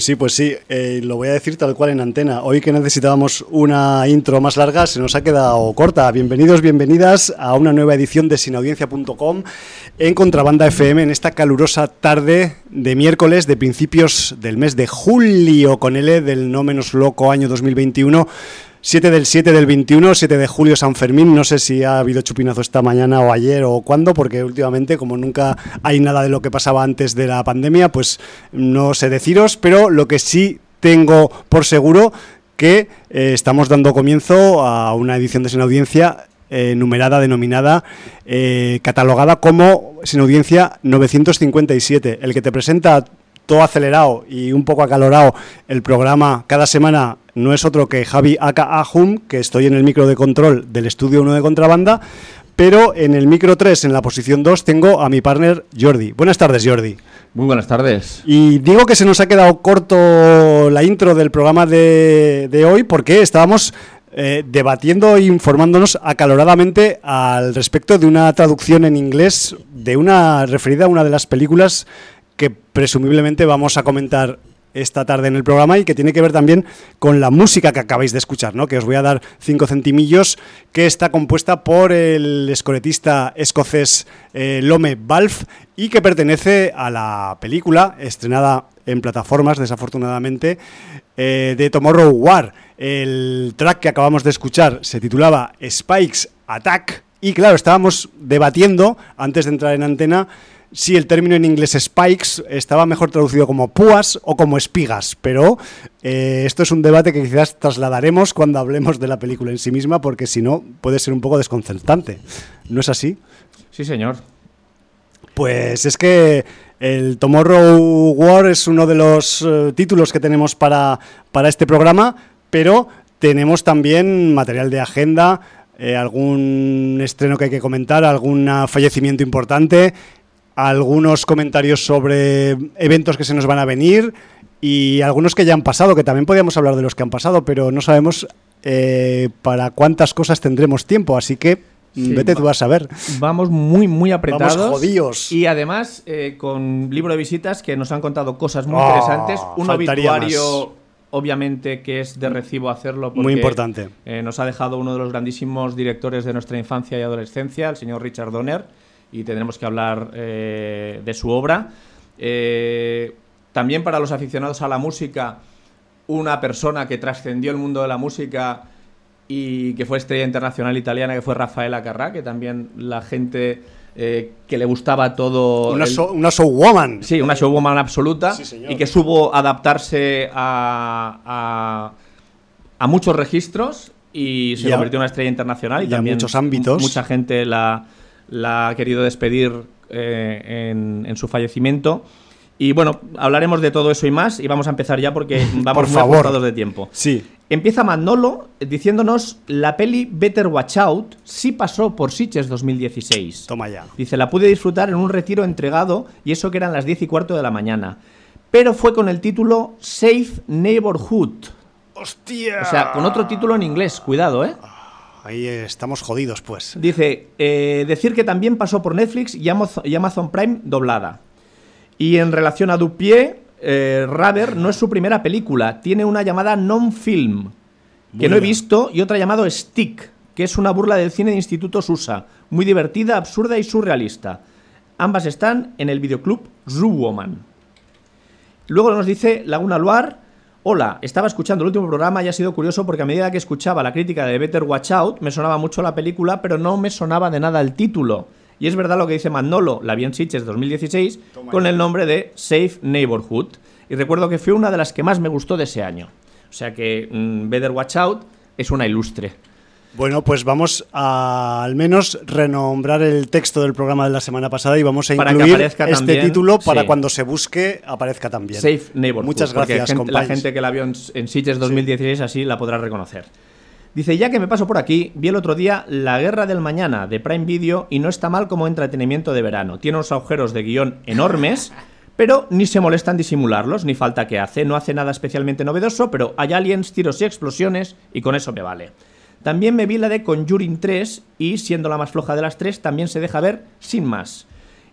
Pues sí, pues sí, eh, lo voy a decir tal cual en antena. Hoy que necesitábamos una intro más larga se nos ha quedado corta. Bienvenidos, bienvenidas a una nueva edición de sinaudiencia.com en Contrabanda FM en esta calurosa tarde de miércoles de principios del mes de julio con L del no menos loco año 2021. 7 del 7 del 21, 7 de julio San Fermín. No sé si ha habido chupinazo esta mañana o ayer o cuándo, porque últimamente, como nunca hay nada de lo que pasaba antes de la pandemia, pues no sé deciros, pero lo que sí tengo por seguro que eh, estamos dando comienzo a una edición de Sin Audiencia eh, numerada, denominada, eh, catalogada como Sin Audiencia 957. El que te presenta todo acelerado y un poco acalorado el programa cada semana no es otro que Javi Aka Ahum, que estoy en el micro de control del estudio 1 de contrabanda, pero en el micro 3, en la posición 2, tengo a mi partner Jordi. Buenas tardes, Jordi. Muy buenas tardes. Y digo que se nos ha quedado corto la intro del programa de, de hoy porque estábamos eh, debatiendo e informándonos acaloradamente al respecto de una traducción en inglés de una referida a una de las películas presumiblemente vamos a comentar esta tarde en el programa y que tiene que ver también con la música que acabáis de escuchar, ¿no? que os voy a dar cinco centimillos, que está compuesta por el escoretista escocés eh, Lome Balf y que pertenece a la película estrenada en plataformas, desafortunadamente, eh, de Tomorrow War. El track que acabamos de escuchar se titulaba Spikes Attack y claro, estábamos debatiendo antes de entrar en antena si el término en inglés spikes estaba mejor traducido como púas o como espigas, pero eh, esto es un debate que quizás trasladaremos cuando hablemos de la película en sí misma, porque si no puede ser un poco desconcertante. ¿No es así? Sí, señor. Pues es que el Tomorrow War es uno de los eh, títulos que tenemos para, para este programa, pero tenemos también material de agenda, eh, algún estreno que hay que comentar, algún fallecimiento importante algunos comentarios sobre eventos que se nos van a venir y algunos que ya han pasado, que también podríamos hablar de los que han pasado, pero no sabemos eh, para cuántas cosas tendremos tiempo, así que mm, vete tú a saber. Vamos muy, muy apretados. Vamos jodidos. Y además eh, con libro de visitas que nos han contado cosas muy interesantes. Un obituario, obviamente, que es de recibo hacerlo. muy importante. Eh, nos ha dejado uno de los grandísimos directores de nuestra infancia y adolescencia, el señor Richard Donner y tendremos que hablar eh, de su obra. Eh, también para los aficionados a la música, una persona que trascendió el mundo de la música y que fue estrella internacional italiana, que fue Rafaela Carrà, que también la gente eh, que le gustaba todo... Una, una showwoman. Sí, una showwoman absoluta y que supo adaptarse a, a, muchos registros y se convirtió en una estrella internacional y, también muchos ámbitos. Mucha gente la la ha querido despedir eh, en, su fallecimiento. Y bueno, hablaremos de todo eso y más y vamos a empezar ya porque vamos Por favor. de tiempo. Sí. Empieza Manolo diciéndonos la peli Better Watch Out sí pasó por Sitges 2016. Toma ya. Dice, la pude disfrutar en un retiro entregado y eso que eran las 10 y cuarto de la mañana. Pero fue con el título Safe Neighborhood. ¡Hostia! O sea, con otro título en inglés, cuidado, ¿eh? Ahí estamos jodidos, pues. Dice, eh, decir que también pasó por Netflix y Amazon Prime doblada. Y en relación a Dupié, eh, Raver no es su primera película, tiene una llamada non-film, que no he visto, y otra llamada Stick, que es una burla del cine de Instituto Susa, muy divertida, absurda y surrealista. Ambas están en el videoclub Zoo Woman. Luego nos dice Laguna Luar, Hola, estaba escuchando el último programa y ha sido curioso porque a medida que escuchaba la crítica de Better Watch Out me sonaba mucho la película, pero no me sonaba de nada el título. Y es verdad lo que dice Manolo, la vi en Sitges 2016, con el nombre de Safe Neighborhood. Y recuerdo que fue una de las que más me gustó de ese año. O sea que mm, Better Watch Out es una ilustre. Bueno, pues vamos a al menos renombrar el texto del programa de la semana pasada y vamos a incluir este título para cuando se busque aparezca también. Safe Neighborhood. Muchas gracias, gente, La gente que la vio en, en Sitges 2016 así la podrá reconocer. Dice, ya que me paso por aquí, vi el otro día La Guerra del Mañana de Prime Video y no está mal como entretenimiento de verano. Tiene unos agujeros de guion enormes, pero ni se molesta en disimularlos, ni falta que hace. No hace nada especialmente novedoso, pero hay aliens, tiros y explosiones y con eso me vale. También me vi la de Conjuring 3 y, siendo la más floja de las tres, también se deja ver sin más.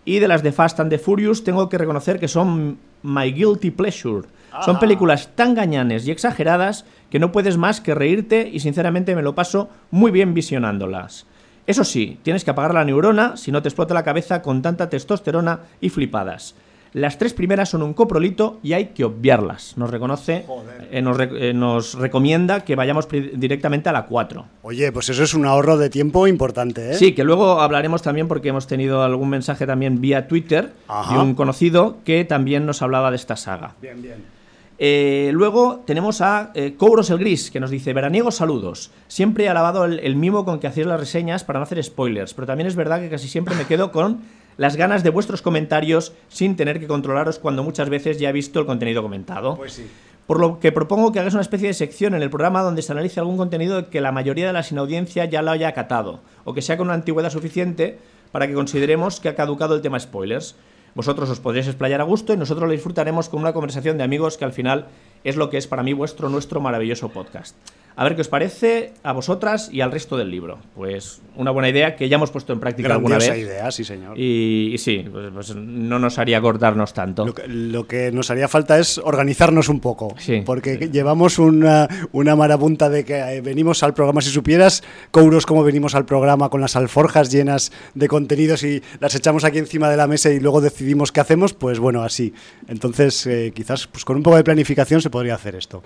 Y de las de Fast and the Furious tengo que reconocer que son my guilty pleasure. Son Ah. películas tan gañanes y exageradas que no puedes más que reírte y sinceramente me lo paso muy bien visionándolas. Eso sí, tienes que apagar la neurona si no te explota la cabeza con tanta testosterona y flipadas. Las tres primeras son un coprolito y hay que obviarlas. Nos reconoce, eh, nos, re- eh, nos recomienda que vayamos directamente a la 4. Oye, pues eso es un ahorro de tiempo importante, ¿eh? Sí, que luego hablaremos también porque hemos tenido algún mensaje también vía Twitter Ajá. de un conocido que también nos hablaba de esta saga. Bien, bien. Eh, luego tenemos a eh, Kouros el Gris, que nos dice, veraniegos saludos. Siempre he alabado el, el mimo con que hacéis las reseñas para no hacer spoilers, pero también es verdad que casi siempre me quedo con las ganas de vuestros comentarios sin tener que controlaros cuando muchas veces ya he visto el contenido comentado. Pues sí. Por lo que propongo que hagáis una especie de sección en el programa donde se analice algún contenido que la mayoría de la sinaudiencia ya lo haya acatado, o que sea con una antigüedad suficiente para que consideremos que ha caducado el tema spoilers. Vosotros os podréis explayar a gusto y nosotros lo disfrutaremos con una conversación de amigos que al final es lo que es para mí vuestro, nuestro maravilloso podcast. A ver qué os parece a vosotras y al resto del libro. Pues una buena idea que ya hemos puesto en práctica alguna Grandiosa vez. idea, sí, señor. Y, y sí, pues, pues no nos haría cortarnos tanto. Lo que, lo que nos haría falta es organizarnos un poco. Sí, porque sí. llevamos una, una marabunta de que eh, venimos al programa, si supieras, Couros, como venimos al programa con las alforjas llenas de contenidos y las echamos aquí encima de la mesa y luego decidimos qué hacemos, pues bueno, así. Entonces, eh, quizás pues con un poco de planificación se podría hacer esto.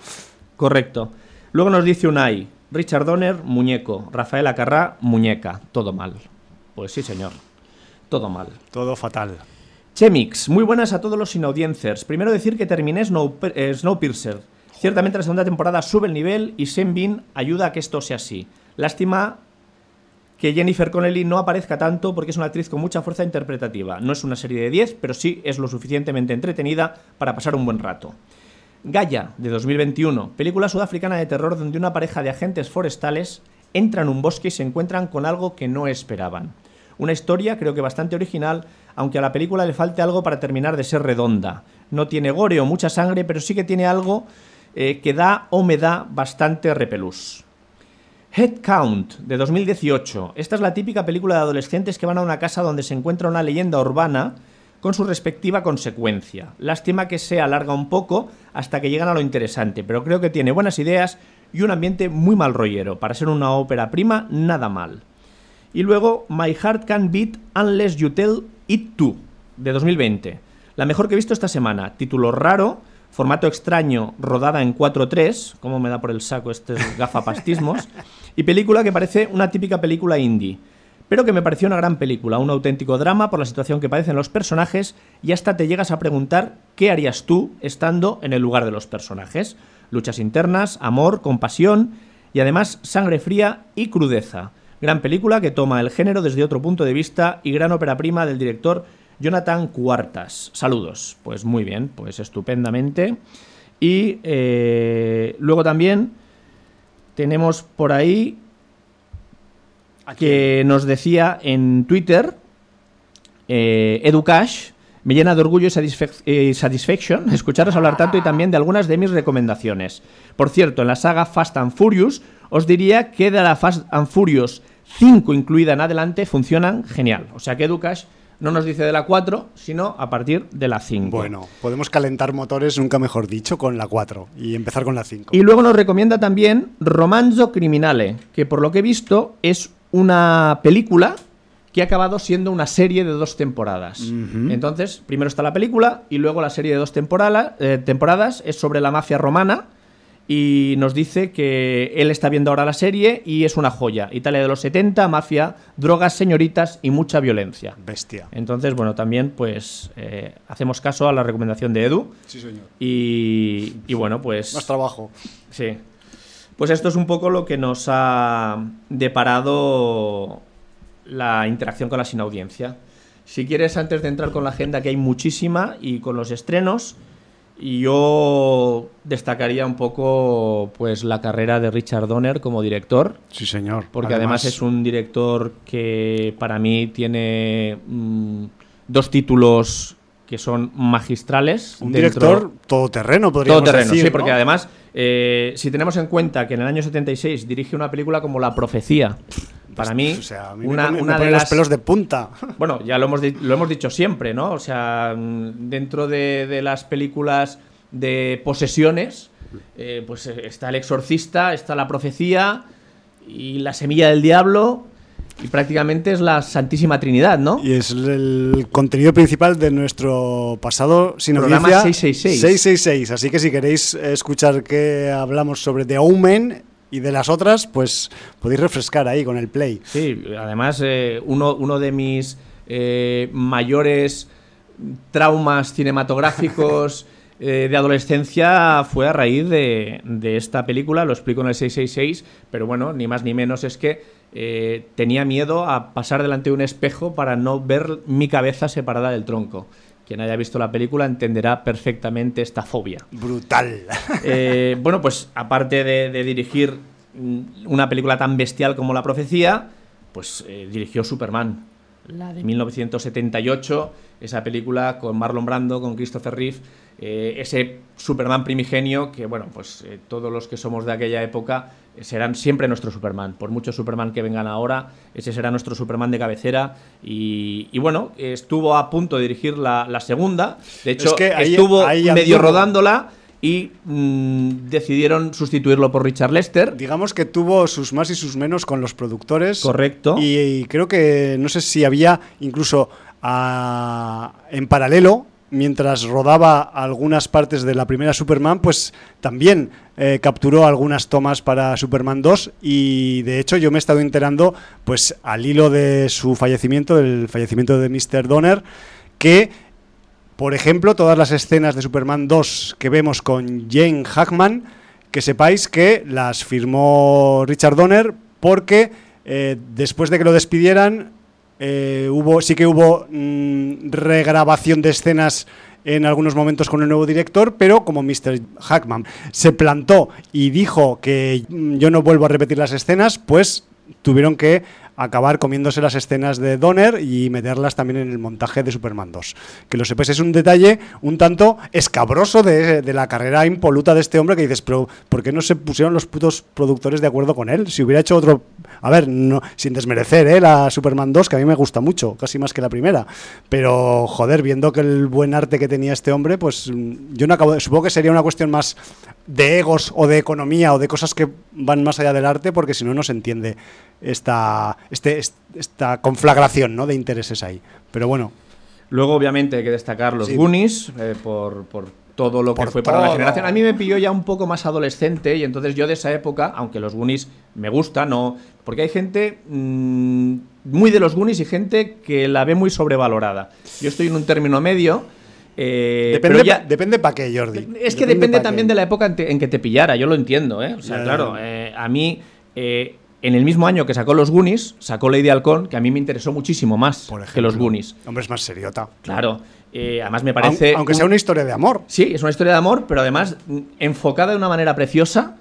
Correcto. Luego nos dice Unai, Richard Donner, muñeco, Rafael Acarrá, muñeca, todo mal. Pues sí, señor, todo mal. Todo fatal. Chemix, muy buenas a todos los inaudiencers. Primero decir que terminé Snow, eh, Snowpiercer. Ciertamente la segunda temporada sube el nivel y Sean Bean ayuda a que esto sea así. Lástima que Jennifer Connelly no aparezca tanto porque es una actriz con mucha fuerza interpretativa. No es una serie de 10, pero sí es lo suficientemente entretenida para pasar un buen rato. Gaia, de 2021, película sudafricana de terror donde una pareja de agentes forestales entra en un bosque y se encuentran con algo que no esperaban. Una historia creo que bastante original, aunque a la película le falte algo para terminar de ser redonda. No tiene gore o mucha sangre, pero sí que tiene algo eh, que da o me da bastante repelús. Head Count, de 2018. Esta es la típica película de adolescentes que van a una casa donde se encuentra una leyenda urbana con su respectiva consecuencia. Lástima que se alarga un poco hasta que llegan a lo interesante, pero creo que tiene buenas ideas y un ambiente muy mal rollero. Para ser una ópera prima, nada mal. Y luego My Heart Can Beat Unless You Tell It To, de 2020. La mejor que he visto esta semana. Título raro, formato extraño, rodada en 4.3, como me da por el saco estos gafapastismos, y película que parece una típica película indie. Pero que me pareció una gran película, un auténtico drama por la situación que padecen los personajes y hasta te llegas a preguntar qué harías tú estando en el lugar de los personajes. Luchas internas, amor, compasión y además sangre fría y crudeza. Gran película que toma el género desde otro punto de vista y gran ópera prima del director Jonathan Cuartas. Saludos. Pues muy bien, pues estupendamente. Y eh, luego también tenemos por ahí que nos decía en Twitter eh, Educash. Me llena de orgullo y satisfac- eh, satisfaction escucharos hablar tanto y también de algunas de mis recomendaciones. Por cierto, en la saga Fast and Furious os diría que de la Fast and Furious 5 incluida en adelante funcionan genial. O sea que Educash no nos dice de la 4, sino a partir de la 5. Bueno, podemos calentar motores, nunca mejor dicho, con la 4 y empezar con la 5. Y luego nos recomienda también Romanzo Criminale, que por lo que he visto es una película que ha acabado siendo una serie de dos temporadas. Entonces, primero está la película y luego la serie de dos temporala- eh, temporadas es sobre la mafia romana y nos dice que él está viendo ahora la serie y es una joya. Italia de los 70, mafia, drogas, señoritas y mucha violencia. Bestia. Entonces, bueno, también pues eh, hacemos caso a la recomendación de Edu Sí, señor. y, y bueno, pues... Más trabajo. Sí. Pues esto es un poco lo que nos ha deparado la interacción con la sin audiencia. Si quieres, antes de entrar con la agenda, que hay muchísima, y con los estrenos, y yo destacaría un poco pues la carrera de Richard Donner como director, Sí, señor. porque además, es un director que para mí tiene mm, dos títulos que son magistrales. un dentro- director todoterreno, podríamos todo terreno, decir. sí, porque además, eh, si tenemos en cuenta que en el año 76 dirige una película como La Profecía, Para mí, o sea, a mí una, me, de las los pelos de punta. Bueno, ya lo hemos, lo hemos dicho siempre, ¿no? O sea, dentro de, de las películas de posesiones, eh, pues eh, está El Exorcista, está La Profecía y La Semilla del Diablo, y prácticamente es la Santísima Trinidad, ¿no? Y es el contenido principal de nuestro pasado sin Programa audiencia 666. 666. Así que si queréis escuchar que hablamos sobre The Omen y de las otras, pues podéis refrescar ahí con el play. Sí, además, eh, uno, uno de mis eh, mayores traumas cinematográficos eh, de adolescencia fue a raíz de, de esta película, lo explico en el 666, pero bueno, ni más ni menos es que eh, tenía miedo a pasar delante de un espejo para no ver mi cabeza separada del tronco. Quien haya visto la película entenderá perfectamente esta fobia. Brutal. Eh, bueno, pues aparte de, de dirigir mm, una película tan bestial como La Profecía, pues eh, dirigió Superman, la de 1978, esa película con Marlon Brando, con Christopher Reeve, eh, ese Superman primigenio que, bueno, pues eh, todos los que somos de aquella época eh, serán siempre nuestro Superman. Por muchos Superman que vengan ahora, ese será nuestro Superman de cabecera. Y, y bueno, estuvo a punto de dirigir la, la segunda. De hecho, Es que ahí- estuvo ahí medio anduvo. rodándola y mm, decidieron sustituirlo por Richard Lester. Digamos que tuvo sus más y sus menos con los productores. Correcto. Y, y creo que no sé si había incluso ah, en paralelo, mientras rodaba algunas partes de la primera Superman, pues también eh, capturó algunas tomas para Superman 2 y de hecho yo me he estado enterando pues al hilo de su fallecimiento, del fallecimiento de Mr. Donner, que por ejemplo, todas las escenas de Superman 2 que vemos con Jane Hackman, que sepáis que las firmó Richard Donner porque eh, después de que lo despidieran, eh, hubo, sí que hubo mm, regrabación de escenas en algunos momentos con el nuevo director, pero como Mr. Hackman se plantó y dijo que mm, yo no vuelvo a repetir las escenas, pues tuvieron que acabar comiéndose las escenas de Donner y meterlas también en el montaje de Superman 2. Que lo sepáis, es un detalle un tanto escabroso de, la carrera impoluta de este hombre que dices, pero ¿por qué no se pusieron los putos productores de acuerdo con él? Si hubiera hecho otro... A ver, sin desmerecer ¿eh? la Superman 2, que a mí me gusta mucho, casi más que la primera. Pero, joder, viendo que el buen arte que tenía este hombre, pues mm, yo no acabo... de- Supongo que sería una cuestión más de egos o de economía o de cosas que van más allá del arte, porque si no, no se entiende esta, este, est- esta conflagración ¿no? de intereses ahí. Pero bueno, Luego, obviamente, hay que destacar los Sí. Goonies eh, por, por todo lo que Por fue para la generación. A mí me pilló ya un poco más adolescente y entonces yo de esa época, aunque los Goonies me gustan, no, porque hay gente mm, muy de los Goonies y gente que la ve muy sobrevalorada. Yo estoy en un término medio. eh, depende, ya- depende para qué, Jordi. es que depende también qué. de la época en, te- en que te pillara, yo lo entiendo, ¿eh? O sea, claro, eh, a mí, eh, en el mismo año que sacó los Goonies, sacó Lady Halcón, que a mí me interesó muchísimo más Por ejemplo. que los Goonies. Hombre, es más seriota. Claro, eh, además me parece... Aunque un- sea una historia de amor. Sí, es una historia de amor, pero además mm, enfocada de una manera preciosa,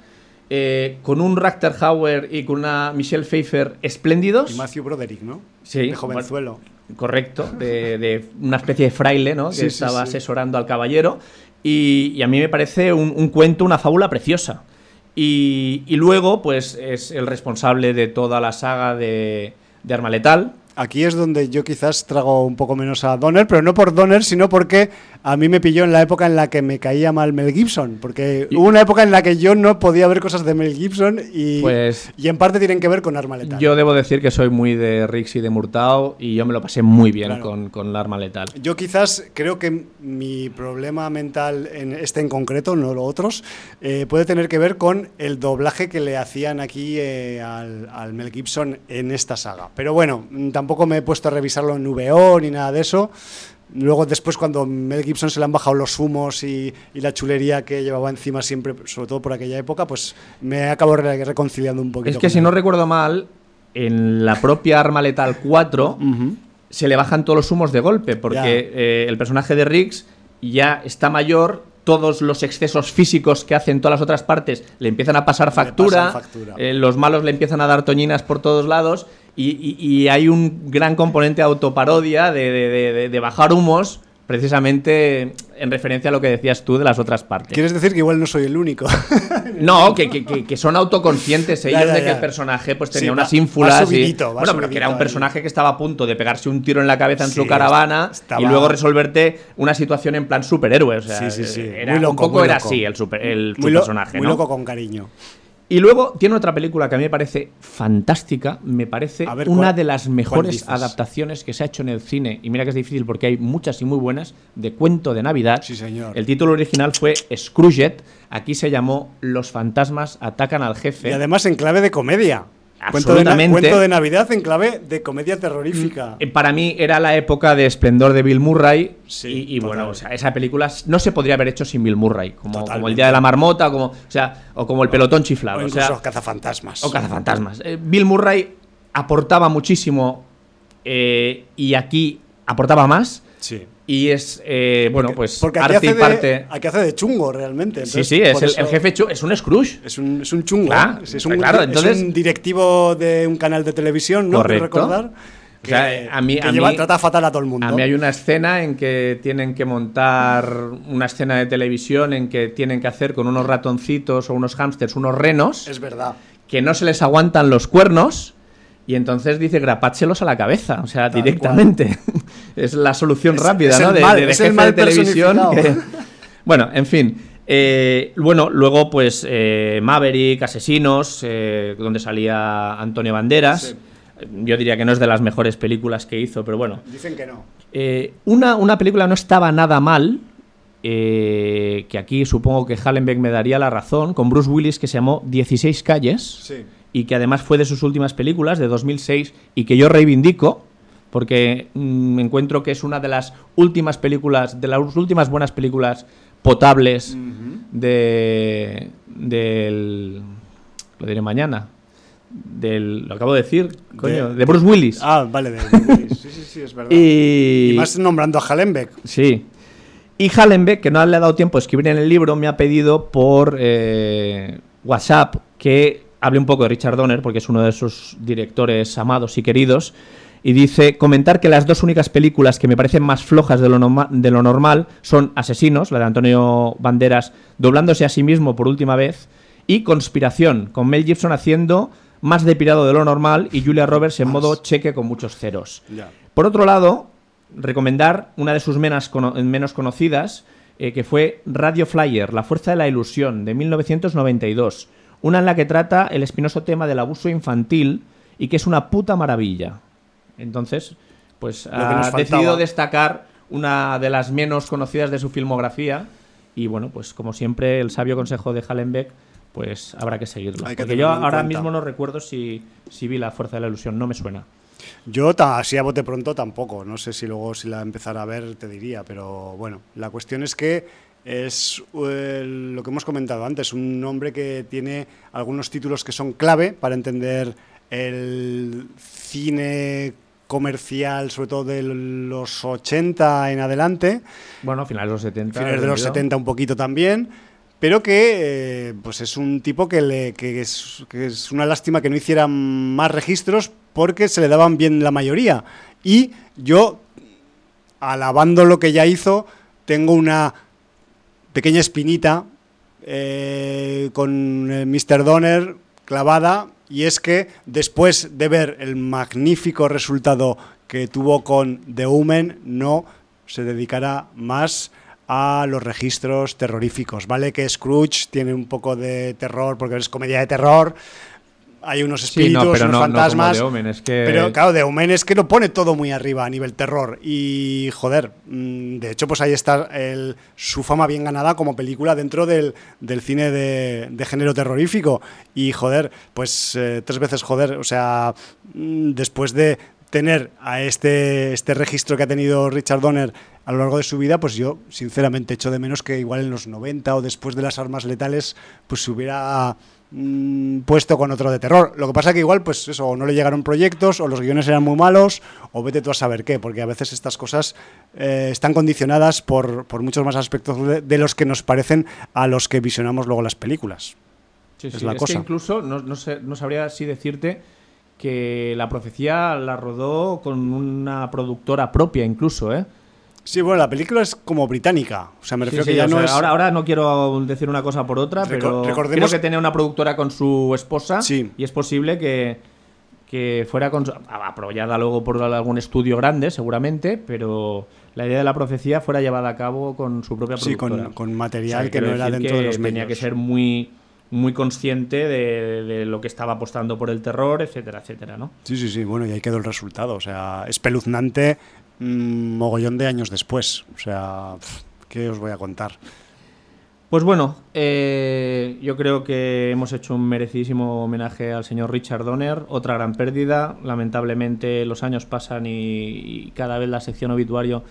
eh, con un Racter Hauer y con una Michelle Pfeiffer espléndidos. Y Matthew Broderick, ¿no? Sí, De jovenzuelo. Correcto, de, de una especie de fraile, ¿no? Que Sí, sí, estaba sí. asesorando al caballero. Y, y a mí me parece un, un cuento, una fábula preciosa. Y, y luego, pues, es el responsable de toda la saga de, de Arma Letal. Aquí es donde yo quizás trago un poco menos a Donner, pero no por Donner, sino porque a mí me pilló en la época en la que me caía mal Mel Gibson. Porque Y- hubo una época en la que yo no podía ver cosas de Mel Gibson y, Pues- y en parte tienen que ver con Arma Letal. Yo debo decir que soy muy de Rix y de Murtao y yo me lo pasé muy bien Claro. con, con la Arma Letal. Yo quizás creo que mi problema mental, en este en concreto, no los otros, eh, puede tener que ver con el doblaje que le hacían aquí eh, al, al Mel Gibson en esta saga. Pero bueno, mm, tampoco me he puesto a revisarlo en VO ni nada de eso. Luego después cuando Mel Gibson se le han bajado los humos y, y la chulería que llevaba encima siempre, sobre todo por aquella época, pues me acabo re- reconciliando un poquito. Es que si él. no recuerdo mal, en la propia Arma Letal 4 Ujú. se le bajan todos los humos de golpe, porque eh, el personaje de Riggs ya está mayor, todos los excesos físicos que hacen todas las otras partes le empiezan a pasar factura, factura. eh, los malos le empiezan a dar toñinas por todos lados y, y- y hay un gran componente de autoparodia de, de- de- de bajar humos precisamente en referencia a lo que decías tú de las otras partes. ¿Quieres decir que igual no soy el único? no, que, que, que, son autoconscientes ellos de que el personaje pues tenía unas ínfulas. y, bueno, pero que era un personaje que estaba a punto de pegarse un tiro en la cabeza en su caravana y luego resolverte una situación en plan superhéroe. O sea, sí, sí, sí. Era, un poco era así el, super, el muy personaje. Muy loco con cariño. Y luego tiene otra película que a mí me parece fantástica, me parece una de las mejores adaptaciones que se ha hecho en el cine, y mira que es difícil porque hay muchas y muy buenas, de Cuento de Navidad. Sí, señor. El título original fue Scrooge, aquí se llamó Los fantasmas atacan al jefe. Y además en clave de comedia. De, cuento de, Navidad en clave de comedia terrorífica. Mm, para mí era la época de esplendor de Bill Murray. y, bueno, o sea, esa película no se podría haber hecho sin Bill Murray. Como, como El Día de la Marmota, como, o, sea, o como El Pelotón Chiflado. O, incluso Cazafantasmas. O Cazafantasmas. Eh, Bill Murray aportaba muchísimo eh, y aquí aportaba más. Sí. Y es, eh, bueno, pues porque aquí hace, de, aquí hace de chungo realmente. sí, sí, es el, jefe es un Scrooge. Es un, es un chungo. es, un, entonces, es un directivo de un canal de televisión, ¿no? Correcto. recordar. Que, a mí, trata fatal a todo el mundo. A mí hay una escena en que tienen que montar una escena de televisión en que tienen que hacer con unos ratoncitos o unos hámsters unos renos. Es verdad. Que no se les aguantan los cuernos y entonces dice grapáchelos a la cabeza, o sea, directamente. Es la solución rápida, ¿no? de, de, jefe de televisión. Bueno, en fin. Eh, bueno, luego, pues eh, Maverick, Asesinos, eh, donde salía Antonio Banderas. Yo diría que no es de las mejores películas que hizo, pero bueno. Dicen que no. una, una película no estaba nada mal, que aquí supongo que Hallenbeck me daría la razón, con Bruce Willis, que se llamó 16 calles. Sí y que además fue de sus últimas películas, de 2006, y que yo reivindico, porque me mm, encuentro que es una de las últimas películas, de las últimas buenas películas potables de del lo diré mañana del lo acabo de decir coño de, Bruce Willis. Ah vale de Bruce Willis. Sí sí sí es verdad. Y, más nombrando a Hallenbeck. Sí. Y Hallenbeck que no le ha dado tiempo a escribir en el libro me ha pedido por eh, WhatsApp que hable un poco de Richard Donner, porque es uno de sus directores amados y queridos, y dice, comentar que las dos únicas películas que me parecen más flojas de lo, de lo normal son Asesinos, la de Antonio Banderas doblándose a sí mismo por última vez, y Conspiración, con Mel Gibson haciendo más depilado de lo normal y Julia Roberts en modo cheque con muchos ceros. Por otro lado, recomendar una de sus menos, menos conocidas, eh, que fue Radio Flyer, La Fuerza de la Ilusión, de 1992 una en la que trata el espinoso tema del abuso infantil y que es una puta maravilla. Entonces, pues ha decidido destacar una de las menos conocidas de su filmografía y bueno, pues como siempre el sabio consejo de Hallenbeck pues habrá que seguirlo. Porque yo ahora mismo no recuerdo si, si vi La Fuerza de la Ilusión, no me suena. Yo así a bote pronto tampoco, no sé si luego si la empezara a ver te diría, pero bueno, la cuestión es que es eh, lo que hemos comentado antes, un nombre que tiene algunos títulos que son clave para entender el cine comercial, sobre todo de los 80 en adelante. Bueno, finales de los 70. Finales de los 70 un poquito también, pero que eh, pues es un tipo que, le, que, es, que es una lástima que no hiciera más registros porque se le daban bien la mayoría. Y yo, alabando lo que ya hizo, tengo una pequeña espinita eh, con el Mr. Donner clavada y es que después de ver el magnífico resultado que tuvo con The Woman no se dedicará más a los registros terroríficos. Vale que Scrooge tiene un poco de terror porque es comedia de terror, hay unos espíritus, unos fantasmas. Pero claro, de Omen es que lo pone todo muy arriba a nivel terror. Y joder, mm, de hecho, pues ahí está el, su fama bien ganada como película dentro del, cine de, género terrorífico. Y joder, pues eh, tres veces joder, o sea, mm, después de tener a este, este registro que ha tenido Richard Donner a lo largo de su vida, pues yo sinceramente echo de menos que igual en los 90 o después de las armas letales, pues se hubiera Mm, puesto con otro de terror. Lo que pasa que igual, pues eso, o no le llegaron proyectos, o los guiones eran muy malos, o vete tú a saber qué, porque a veces estas cosas eh, están condicionadas por, muchos más aspectos de, los que nos parecen a los que visionamos luego las películas. es la cosa. Que incluso no, no, no sabría así decirte que la profecía la rodó con una productora propia incluso, ¿eh? Sí, bueno, la película es como británica. O sea, me refiero que ya no es. Ahora, ahora no quiero decir una cosa por otra, pero recordemos... creo que tenía una productora con su esposa y es posible que, que fuera con, apoyada luego por algún estudio grande, seguramente, pero la idea de la profecía fuera llevada a cabo con su propia productora. Sí, con, material que no era dentro de los medios. Tenía que ser muy muy consciente de, lo que estaba apostando por el terror, etcétera, etcétera, ¿no? Sí, sí, sí, bueno, y ahí quedó el resultado, o sea, espeluznante un mogollón de años después, o sea, ¿qué os voy a contar? Pues bueno, eh, yo creo que hemos hecho un merecidísimo homenaje al señor Richard Donner, otra gran pérdida, lamentablemente los años pasan y, y cada vez la sección obituario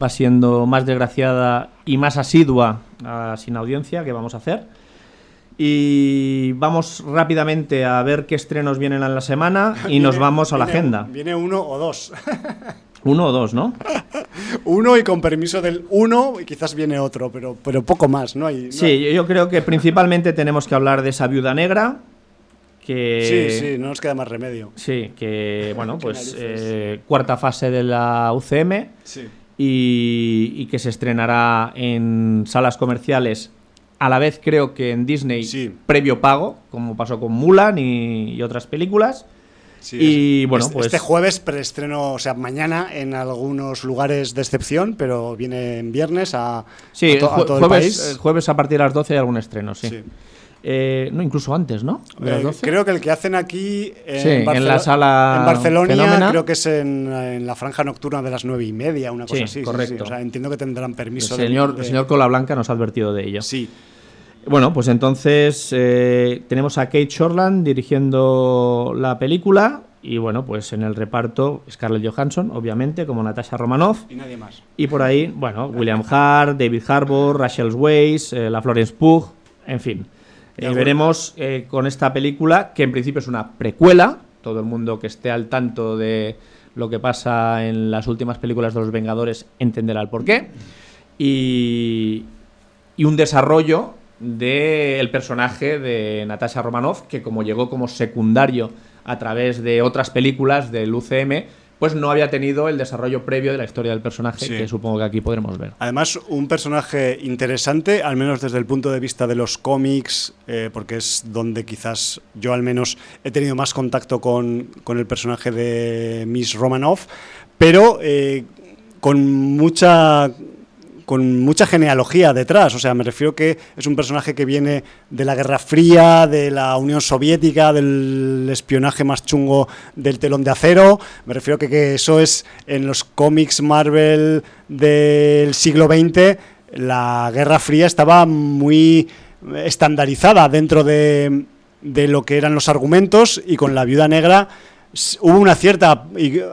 va siendo más desgraciada y más asidua sin audiencia que vamos a hacer. Y vamos rápidamente a ver qué estrenos vienen en la semana y nos vamos a la agenda. Viene uno o dos. uno o dos, ¿no? uno y con permiso del uno, y quizás viene otro, pero, pero poco más, ¿no? Hay, sí, yo creo que principalmente tenemos que hablar de esa viuda negra. Que, sí, sí, no nos queda más remedio. Sí, que, bueno, pues eh, cuarta fase de la UCM. Sí. Y, que se estrenará en salas comerciales a la vez creo que en Disney previo pago, como pasó con Mulan y, otras películas. Y bueno, este, pues. Este jueves preestreno, o sea, mañana en algunos lugares de excepción, pero viene en viernes a, sí, todo el país. jueves a partir de las 12 hay algún estreno, sí. Eh, no, incluso antes, ¿no? Eh, creo que el que hacen aquí en, en la sala en Barcelona, creo que es en, la franja nocturna de las nueve y media, una cosa así. Correcto. O sea, entiendo que tendrán permiso. El señor, el señor Cola Blanca nos ha advertido de ello. Sí. Bueno, pues entonces eh, tenemos a Kate Shortland dirigiendo la película y bueno, pues en el reparto Scarlett Johansson, obviamente, como Natasha Romanoff. Y nadie más. Y por ahí, bueno, William Hart, David Harbour, Rachel Weisz, eh, la Florence Pugh, en fin. Y eh, veremos con esta película, que en principio es una precuela, todo el mundo que esté al tanto de lo que pasa en las últimas películas de los Vengadores entenderá el porqué. Y, y un desarrollo del personaje de Natasha Romanoff, que como llegó como secundario a través de otras películas del UCM, pues no había tenido el desarrollo previo de la historia del personaje, que supongo que aquí podremos ver. Además, un personaje interesante, al menos desde el punto de vista de los cómics, eh, porque es donde quizás yo al menos he tenido más contacto con, el personaje de Miss Romanoff, pero eh, con mucha con mucha genealogía detrás. O sea, me refiero que es un personaje que viene de la Guerra Fría, de la Unión Soviética, del espionaje más chungo del telón de acero. Me refiero que, que eso es en los cómics Marvel del siglo XX. La Guerra Fría estaba muy estandarizada dentro de, de lo que eran los argumentos y con la Viuda Negra hubo una cierta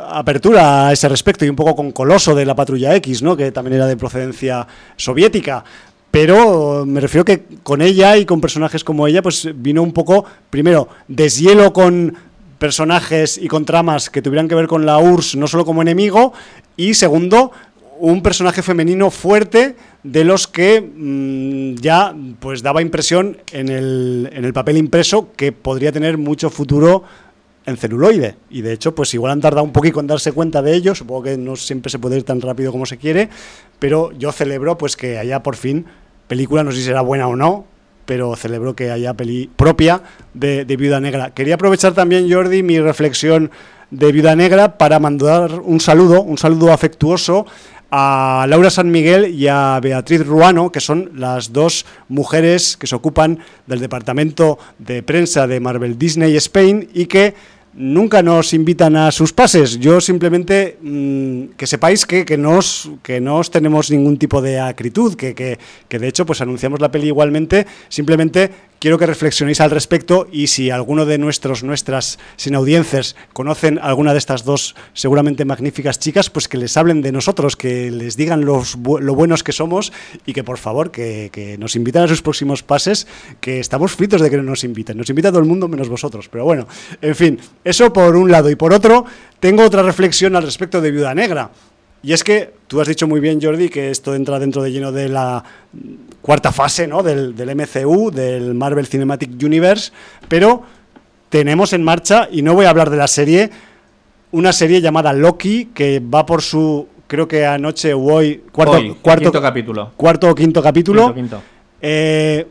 apertura a ese respecto y un poco con Coloso de la Patrulla X, ¿no? que también era de procedencia soviética. Pero me refiero que con ella y con personajes como ella, pues vino un poco, primero, deshielo con personajes y con tramas que tuvieran que ver con la URSS, no solo como enemigo, y segundo, un personaje femenino fuerte de los que mm, ya pues daba impresión en el, en el papel impreso que podría tener mucho futuro en celuloide. Y de hecho, pues igual han tardado un poquito en darse cuenta de ello. Supongo que no siempre se puede ir tan rápido como se quiere. Pero yo celebro pues que haya por fin película, no sé si será buena o no, pero celebro que haya peli propia de, Viuda Negra. Quería aprovechar también, Jordi, mi reflexión de Viuda Negra para mandar un saludo, un saludo afectuoso a Laura San Miguel y a Beatriz Ruano, que son las dos mujeres que se ocupan del departamento de prensa de Marvel Disney Spain y que nunca nos invitan a sus pases. Yo simplemente mm, que sepáis que, que, no os, que no os tenemos ningún tipo de acritud, que, que, que de hecho pues anunciamos la peli igualmente, simplemente quiero que reflexionéis al respecto y si alguno de nuestros, nuestras sin audiencias conocen alguna de estas dos seguramente magníficas chicas, pues que les hablen de nosotros, que les digan lo buenos que somos y que por favor que, nos inviten a sus próximos pases, que estamos fritos de que no nos inviten. Nos invita todo el mundo menos vosotros, pero bueno, en fin, eso por un lado y por otro, tengo otra reflexión al respecto de Viuda Negra. Y es que tú has dicho muy bien, Jordi, que esto entra dentro de lleno de la cuarta fase ¿no? del, del MCU, del Marvel Cinematic Universe, pero tenemos en marcha, y no voy a hablar de la serie, una serie llamada Loki, que va por su creo que anoche o hoy, cuarto, Hoy, cuarto, quinto capítulo. cuarto o quinto capítulo. Quinto, quinto. Eh,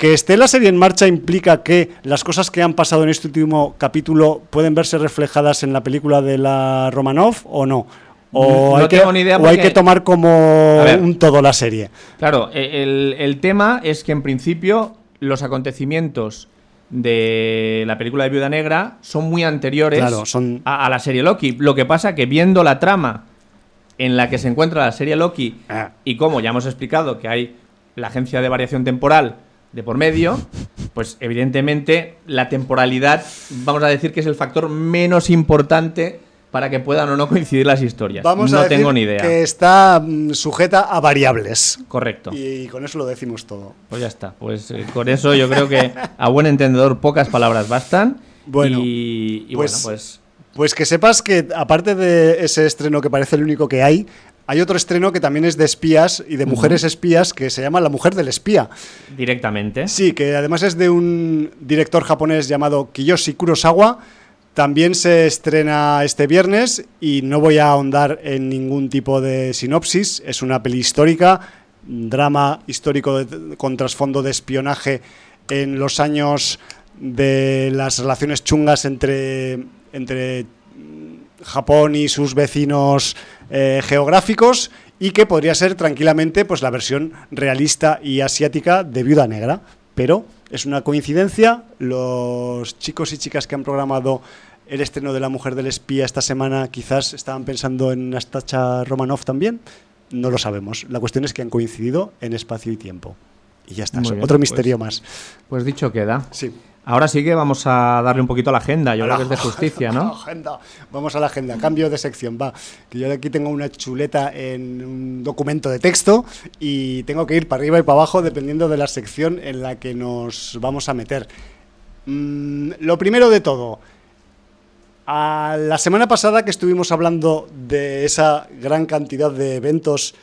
que esté la serie en marcha implica que las cosas que han pasado en este último capítulo pueden verse reflejadas en la película de la Romanov o no. O, No hay, que, tengo ni idea o hay porque- que tomar como un todo la serie. Claro, e- el, el tema es que en principio los acontecimientos de la película de Viuda Negra son muy anteriores Claro, son- a, a la serie Loki. Lo que pasa que viendo la trama en la que se encuentra la serie Loki Ah. y como ya hemos explicado que hay la agencia de variación temporal de por medio, pues evidentemente la temporalidad, vamos a decir que es el factor menos importante para que puedan o no coincidir las historias. Vamos no a decir tengo ni idea. que está mm, sujeta a variables. Correcto. Y con eso lo decimos todo. Pues ya está. Pues eh, con eso yo creo que a buen entendedor pocas palabras bastan. Bueno, y, y pues- bueno, pues Pues que sepas que aparte de ese estreno que parece el único que hay, hay otro estreno que también es de espías y de mujeres espías que se llama La mujer del espía. directamente. Sí, que además es de un director japonés llamado Kiyoshi Kurosawa. También se estrena este viernes y no voy a ahondar en ningún tipo de sinopsis. Es una peli histórica, drama histórico de- con trasfondo de espionaje en los años de las relaciones chungas entre, entre Japón y sus vecinos eh, geográficos y que podría ser tranquilamente pues la versión realista y asiática de Viuda Negra. Pero es una coincidencia, los chicos y chicas que han programado el estreno de La Mujer del Espía esta semana quizás estaban pensando en Nastacha Romanoff también, no lo sabemos. La cuestión es que han coincidido en espacio y tiempo. Y ya está, bien, otro pues- misterio más. Pues dicho queda. Sí. Ahora sí que vamos a darle un poquito a la agenda. Yo A creo la que es de justicia, ¿no? agenda. Vamos a la agenda. Cambio de sección, va. Que yo aquí tengo una chuleta en un documento de texto y tengo que ir para arriba y para abajo dependiendo de la sección en la que nos vamos a meter. Mm, lo primero de todo, a la semana pasada que estuvimos hablando de esa gran cantidad de eventos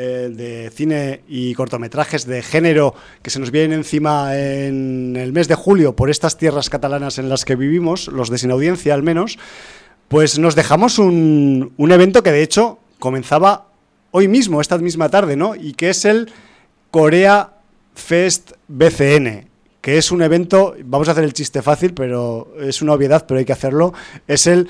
de cine y cortometrajes de género que se nos vienen encima en el mes de julio por estas tierras catalanas en las que vivimos, los de sin audiencia al menos, pues nos dejamos un, un evento que de hecho comenzaba hoy mismo, esta misma tarde, ¿no? Y que es el Corea Fest BCN, que es un evento, vamos a hacer el chiste fácil, pero es una obviedad, pero hay que hacerlo, es el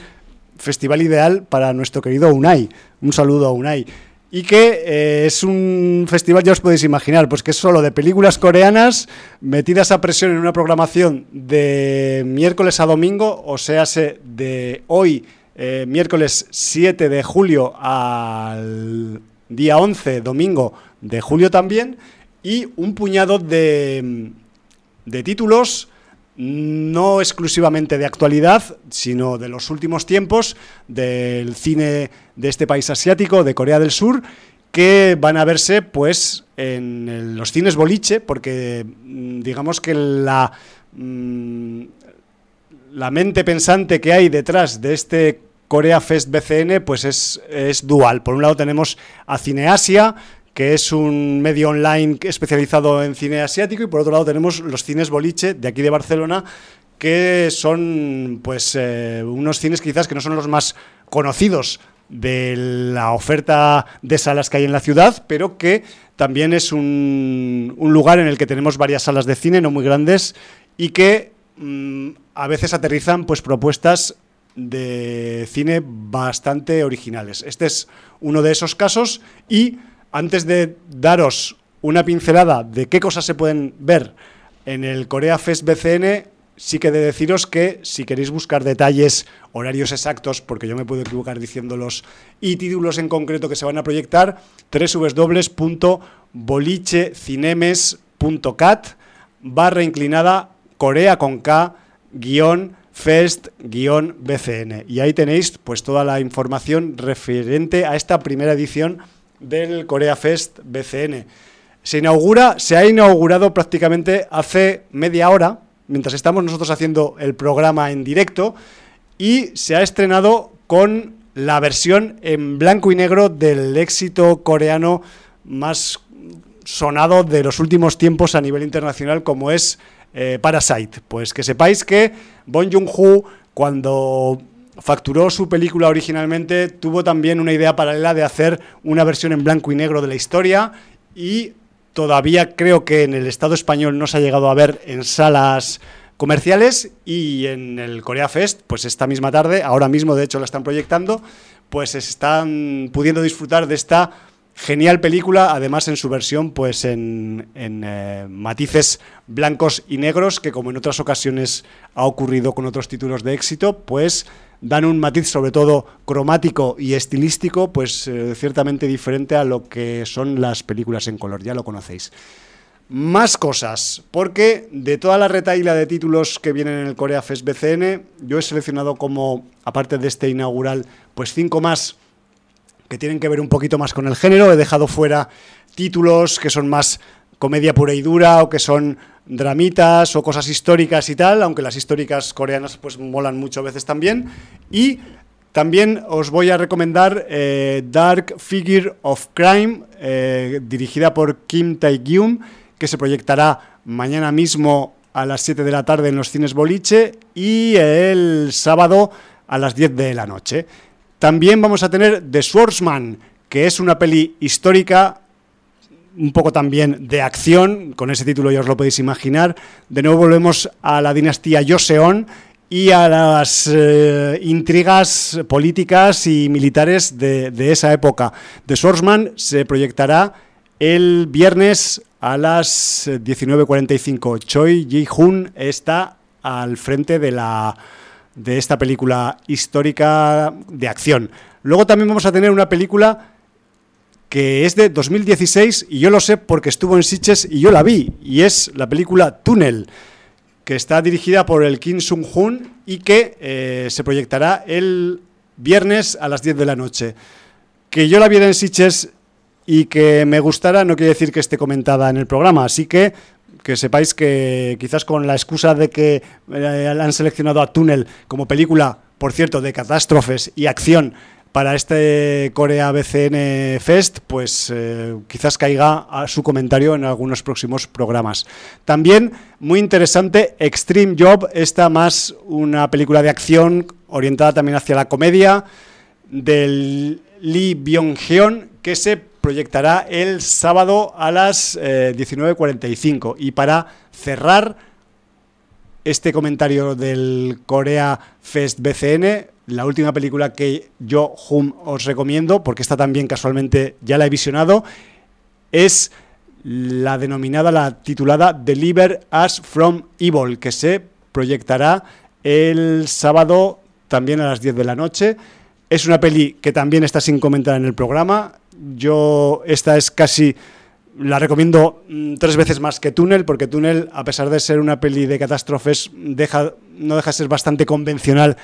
festival ideal para nuestro querido Unai. Un saludo a Unai. Y que eh, es un festival, ya os podéis imaginar, pues que es solo de películas coreanas metidas a presión en una programación de miércoles a domingo, o sea, de hoy, eh, miércoles 7 de julio al día 11, domingo de julio también, y un puñado de, de títulos no exclusivamente de actualidad, sino de los últimos tiempos del cine de este país asiático, de Corea del Sur, que van a verse pues en los cines boliche, porque mm, digamos que la mm, la mente pensante que hay detrás de este Corea Fest BCN pues es, es dual. Por un lado tenemos a Cineasia, que es un medio online especializado en cine asiático, y por otro lado tenemos los cines boliche de aquí de Barcelona, que son pues eh, unos cines quizás que no son los más conocidos de la oferta de salas que hay en la ciudad, pero que también es un, un lugar en el que tenemos varias salas de cine, no muy grandes, y que mm, a veces aterrizan pues propuestas de cine bastante originales. Este es uno de esos casos y antes de daros una pincelada de qué cosas se pueden ver en el Corea Fest BCN, sí que de deciros que si queréis buscar detalles, horarios exactos, porque yo me puedo equivocar diciéndolos, y títulos en concreto que se van a proyectar, www.bolichecinemes.cat barra inclinada Corea con K guion Fest guion BCN. Y ahí tenéis pues toda la información referente a esta primera edición del Corea Fest BCN. Se inaugura, se ha inaugurado prácticamente hace media hora, mientras estamos nosotros haciendo el programa en directo, y se ha estrenado con la versión en blanco y negro del éxito coreano más sonado de los últimos tiempos a nivel internacional, como es eh, Parasite. Pues que sepáis que Bong Joon-ho, cuando facturó su película originalmente, tuvo también una idea paralela de hacer una versión en blanco y negro de la historia y todavía creo que en el Estado español no se ha llegado a ver en salas comerciales y en el Corea Fest, pues esta misma tarde, ahora mismo de hecho la están proyectando, pues están pudiendo disfrutar de esta genial película, además en su versión pues en, eh, matices blancos y negros, que como en otras ocasiones ha ocurrido con otros títulos de éxito, pues dan un matiz sobre todo cromático y estilístico, pues eh, ciertamente diferente a lo que son las películas en color, ya lo conocéis. Más cosas, porque de toda la retaila de títulos que vienen en el Corea Fest BCN, yo he seleccionado como, aparte de este inaugural, pues cinco más que tienen que ver un poquito más con el género. He dejado fuera títulos que son más comedia pura y dura o que son dramitas o cosas históricas y tal, aunque las históricas coreanas pues molan muchas veces también. Y también os voy a recomendar eh, Dark Figure of Crime, eh, dirigida por Kim Tae-gyum, que se proyectará mañana mismo a las 7 de la tarde en los cines Boliche y el sábado a las 10 de la noche. También vamos a tener The Swordsman, que es una peli histórica un poco también de acción, con ese título ya os lo podéis imaginar. De nuevo volvemos a la dinastía Joseon y a las eh, intrigas políticas y militares de, esa época. The Swordsman se proyectará el viernes a las 19.45. Choi Ji-hoon está al frente de la de esta película histórica de acción. Luego también vamos a tener una película que es de 2016 y yo lo sé porque estuvo en Sitges y yo la vi, y es la película Túnel, que está dirigida por el Kim Sung-hoon y que eh, se proyectará el viernes a las 10 de la noche. Que yo la viera en Sitges y que me gustara no quiere decir que esté comentada en el programa, así que que sepáis que quizás con la excusa de que eh, han seleccionado a Túnel como película, por cierto, de catástrofes y acción para este Corea BCN Fest, pues eh, quizás caiga a su comentario en algunos próximos programas. También muy interesante Extreme Job, esta más una película de acción orientada también hacia la comedia del Lee Byung-hyun que se proyectará el sábado a las 19.45. Eh, y para cerrar este comentario del Corea Fest BCN, la última película que yo, os recomiendo, porque esta también casualmente ya la he visionado, es la denominada, la titulada Deliver Us From Evil, que se proyectará el sábado también a las 10 de la noche. Es una peli que también está sin comentar en el programa. Yo esta es casi la recomiendo mm, tres veces más que Túnel, porque Túnel, a pesar de ser una peli de catástrofes, deja, no deja de ser bastante convencional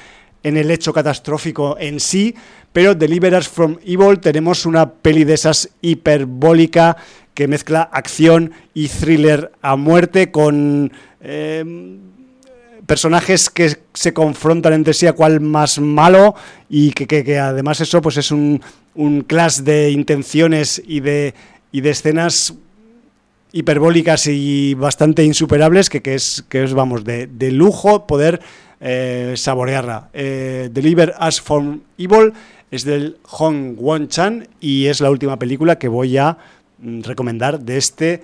en el hecho catastrófico en sí, pero Deliver from Evil tenemos una peli de esas hiperbólica que mezcla acción y thriller a muerte con eh, personajes que se confrontan entre sí a cuál más malo y que, además eso pues es un, un clash de intenciones y de, y de escenas hiperbólicas y bastante insuperables que, que, es, que es, vamos, de, de lujo poder eh, saborearla. Eh, Deliver Us From Evil es del Hong Won Chan y es la última película que voy a mm, recomendar de este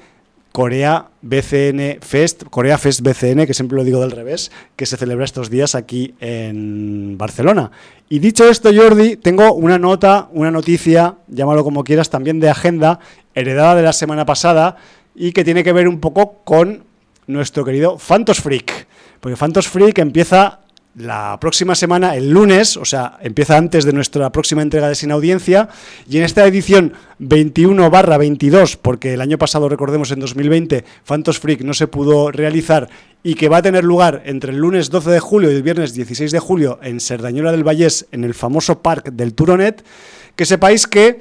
Corea BCN Fest, Corea Fest BCN, que siempre lo digo del revés, que se celebra estos días aquí en Barcelona. Y dicho esto, Jordi, tengo una nota, una noticia, llámalo como quieras, también de agenda, heredada de la semana pasada y que tiene que ver un poco con nuestro querido Phantos Freak. Porque Phantos Freak empieza la próxima semana, el lunes, o sea, empieza antes de nuestra próxima entrega de Sin Audiencia, y en esta edición 21 barra 22, porque el año pasado, recordemos, en 2020, Phantos Freak no se pudo realizar y que va a tener lugar entre el lunes 12 de julio y el viernes 16 de julio en Serdañola del Vallés, en el famoso parque del Turonet, que sepáis que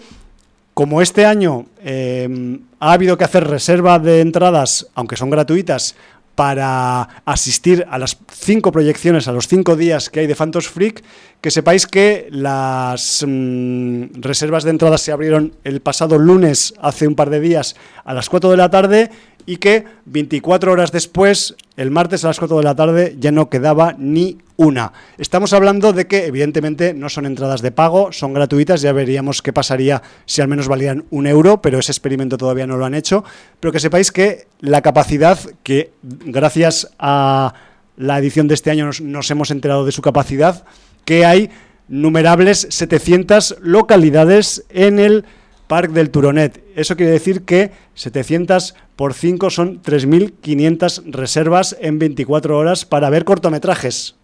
como este año eh, ha habido que hacer reserva de entradas, aunque son gratuitas, para asistir a las cinco proyecciones, a los cinco días que hay de Phantos Freak, que sepáis que las mm, reservas de entradas se abrieron el pasado lunes, hace un par de días, a las 4 de la tarde, y que 24 horas después, el martes a las 4 de la tarde, ya no quedaba ni una. Estamos hablando de que evidentemente no son entradas de pago, son gratuitas, ya veríamos qué pasaría si al menos valían un euro, pero ese experimento todavía no lo han hecho. Pero que sepáis que la capacidad que gracias a la edición de este año nos, nos hemos enterado de su capacidad, que hay numerables 700 localidades en el Parc del Turonet. Eso quiere decir que 700 por 5 son 3.500 reservas en 24 horas para ver cortometrajes.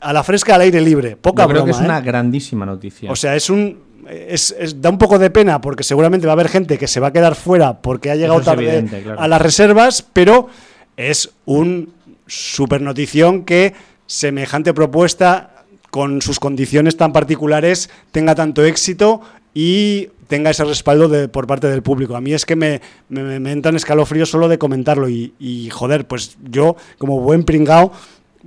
A la fresca, al aire libre. Poca Yo creo broma, que es ¿eh? una grandísima noticia. O sea, es un. Es, es- da un poco de pena porque seguramente va a haber gente que se va a quedar fuera porque ha llegado es tarde evidente, claro. a las reservas, pero es un super notición que semejante propuesta con sus condiciones tan particulares tenga tanto éxito y tenga ese respaldo de, por parte del público. A mí es que me, me, me entran escalofríos solo de comentarlo y, joder, pues yo como buen pringao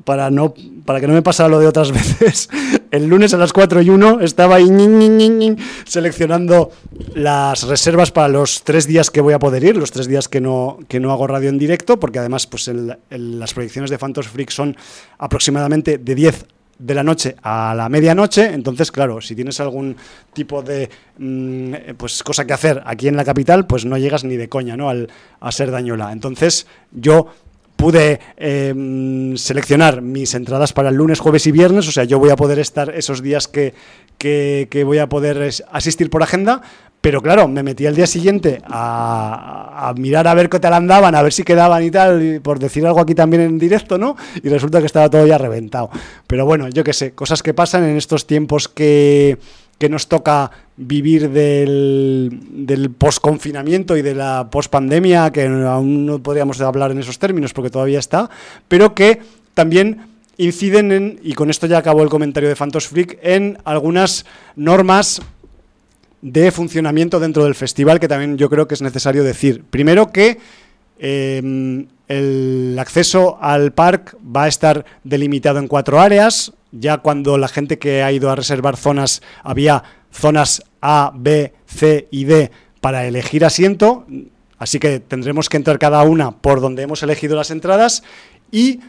para no para que no me pasara lo de otras veces, el lunes a las 4 y 1 estaba ahí ñin, ñin, ñin, seleccionando las reservas para los tres días que voy a poder ir, los tres días que no, hago radio en directo, porque además pues las proyecciones de Phantos Freak son aproximadamente de 10 de la noche a la medianoche, entonces claro, si tienes algún tipo de mm, pues cosa que hacer aquí en la capital, pues no llegas ni de coña, ¿no? Al, a ser dañola. Entonces yo pude eh, seleccionar mis entradas para el lunes, jueves y viernes, o sea, yo voy a poder estar esos días que, que, que voy a poder asistir por agenda, pero claro, me metí al día siguiente a, mirar a ver qué tal andaban, a ver si quedaban y tal, por decir algo aquí también en directo, ¿no? Y resulta que estaba todo ya reventado. Pero bueno, yo qué sé, cosas que pasan en estos tiempos que, que nos toca vivir del, del post-confinamiento y de la post-pandemia, que aún no podríamos hablar en esos términos porque todavía está, pero que también inciden en, y con esto ya acabó el comentario de Phantos Freak, en algunas normas de funcionamiento dentro del festival que también yo creo que es necesario decir. Primero que eh, el acceso al parque va a estar delimitado en cuatro áreas. Ya cuando la gente que ha ido a reservar zonas había zonas A, B, C y D para elegir asiento. Así que tendremos que entrar cada una por donde hemos elegido las entradas. Y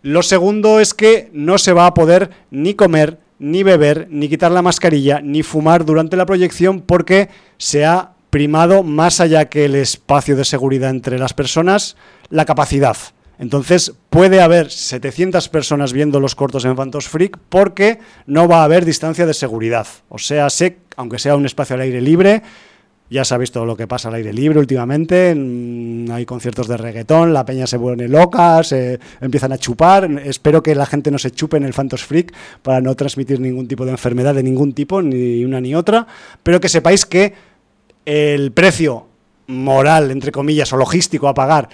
lo segundo es que no se va a poder ni comer, ni beber, ni quitar la mascarilla, ni fumar durante la proyección porque se ha primado más allá que el espacio de seguridad entre las personas, la capacidad. Entonces puede haber 700 personas viendo los cortos en Phantos Freak porque no va a haber distancia de seguridad. O sea, aunque sea un espacio al aire libre, ya sabéis todo lo que pasa al aire libre últimamente. mm, Hay conciertos de reggaetón, la peña se pone loca, se empiezan a chupar. Espero que la gente no se chupe en el Phantos Freak para no transmitir ningún tipo de enfermedad de ningún tipo, ni una ni otra. Pero que sepáis que el precio moral, entre comillas, o logístico a pagar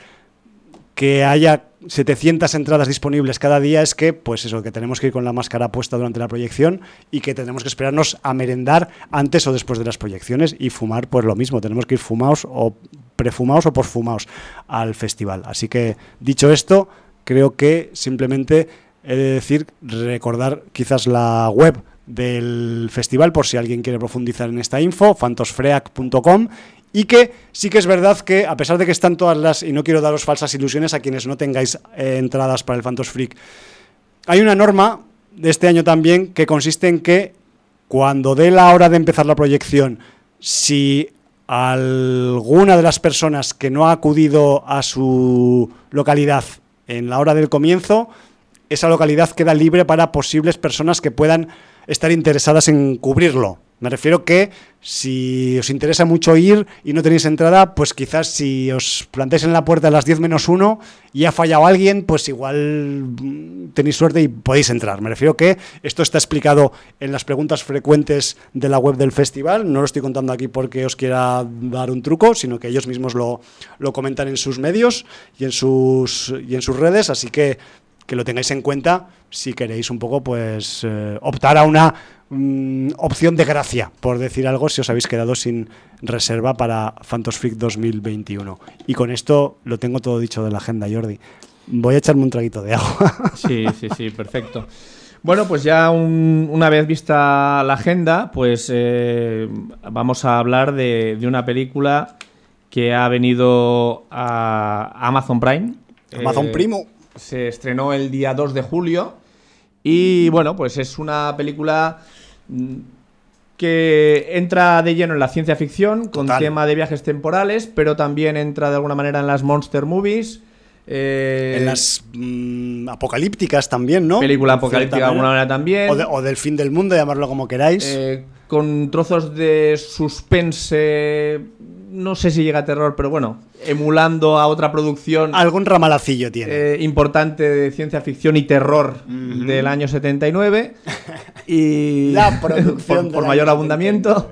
que haya 700 entradas disponibles cada día es que, pues eso, que tenemos que ir con la máscara puesta durante la proyección y que tenemos que esperarnos a merendar antes o después de las proyecciones y fumar, pues lo mismo, tenemos que ir fumados o prefumados o posfumados al festival. Así que, dicho esto, creo que simplemente he de decir, recordar quizás la web del festival por si alguien quiere profundizar en esta info, fantosfreac.com y que sí que es verdad que, a pesar de que están todas las, y no quiero daros falsas ilusiones a quienes no tengáis eh, entradas para el Phantos Freak, hay una norma de este año también que consiste en que cuando dé la hora de empezar la proyección, si alguna de las personas que no ha acudido a su localidad en la hora del comienzo, esa localidad queda libre para posibles personas que puedan estar interesadas en cubrirlo. Me refiero que si os interesa mucho ir y no tenéis entrada, pues quizás si os plantéis en la puerta a las 10 menos 1 y ha fallado alguien, pues igual mm, tenéis suerte y podéis entrar. Me refiero que esto está explicado en las preguntas frecuentes de la web del festival. No lo estoy contando aquí porque os quiera dar un truco, sino que ellos mismos lo, lo comentan en sus medios y en sus, y en sus redes. Así que que lo tengáis en cuenta si queréis un poco pues eh, optar a una mm, opción de gracia, por decir algo, si os habéis quedado sin reserva para Phantos Freak 2021. Y con esto lo tengo todo dicho de la agenda, Jordi. Voy a echarme un traguito de agua. Sí, sí, sí, perfecto. Bueno, pues ya un- una vez vista la agenda, pues eh, vamos a hablar de, de una película que ha venido a Amazon Prime. Amazon Eh, Primo. Se estrenó el día 2 de julio. Y bueno, pues es una película mm, que entra de lleno en la ciencia ficción, con Total. tema de viajes temporales, pero también entra de alguna manera en las monster movies. eh, En las mm, apocalípticas también, ¿no? película apocalíptica de alguna manera también. O, de- o del fin del mundo, llamarlo como queráis. Eh, con trozos de suspense, no sé si llega a terror, pero bueno, emulando a otra producción Algún ramalacillo tiene. eh, importante de ciencia ficción y terror del año 79 y La producción por, por mayor 79. abundamiento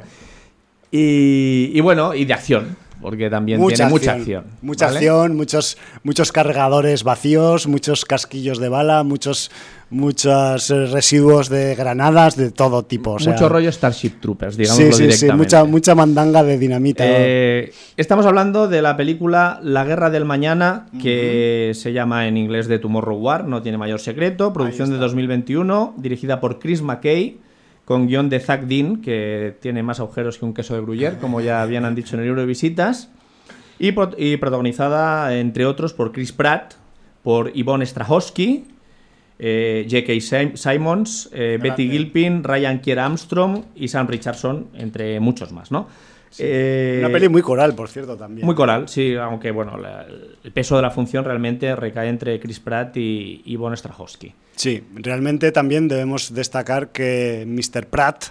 y, y bueno y de acción porque también tiene mucha acción Mucha ¿vale? acción, muchos, muchos cargadores vacíos, muchos casquillos de bala, muchos, muchos eh, residuos de granadas de todo tipo. o sea, mucho rollo Starship Troopers digamos Sí, sí, sí, mucha, mucha mandanga de dinamita. Eh, estamos hablando de la película La Guerra del Mañana, que se llama en inglés The Tomorrow War, no tiene mayor secreto, producción de 2021, dirigida por Chris McKay, con guion de Zach Dean, que tiene más agujeros que un queso de Gruyère, como ya habían han dicho en el libro de visitas, y, pro- y protagonizada, entre otros, por Chris Pratt, por Yvonne Strahovski, eh, J.K. Sim- Simons, eh, Betty. Gilpin, Ryan Kier Armstrong y Sam Richardson, entre muchos más, ¿no? Eh, Una peli muy coral, por cierto, también. muy coral, sí, aunque bueno, la- el peso de la función realmente recae entre Chris Pratt y Yvonne Strahovski. Sí, realmente también debemos destacar que Mr. Pratt,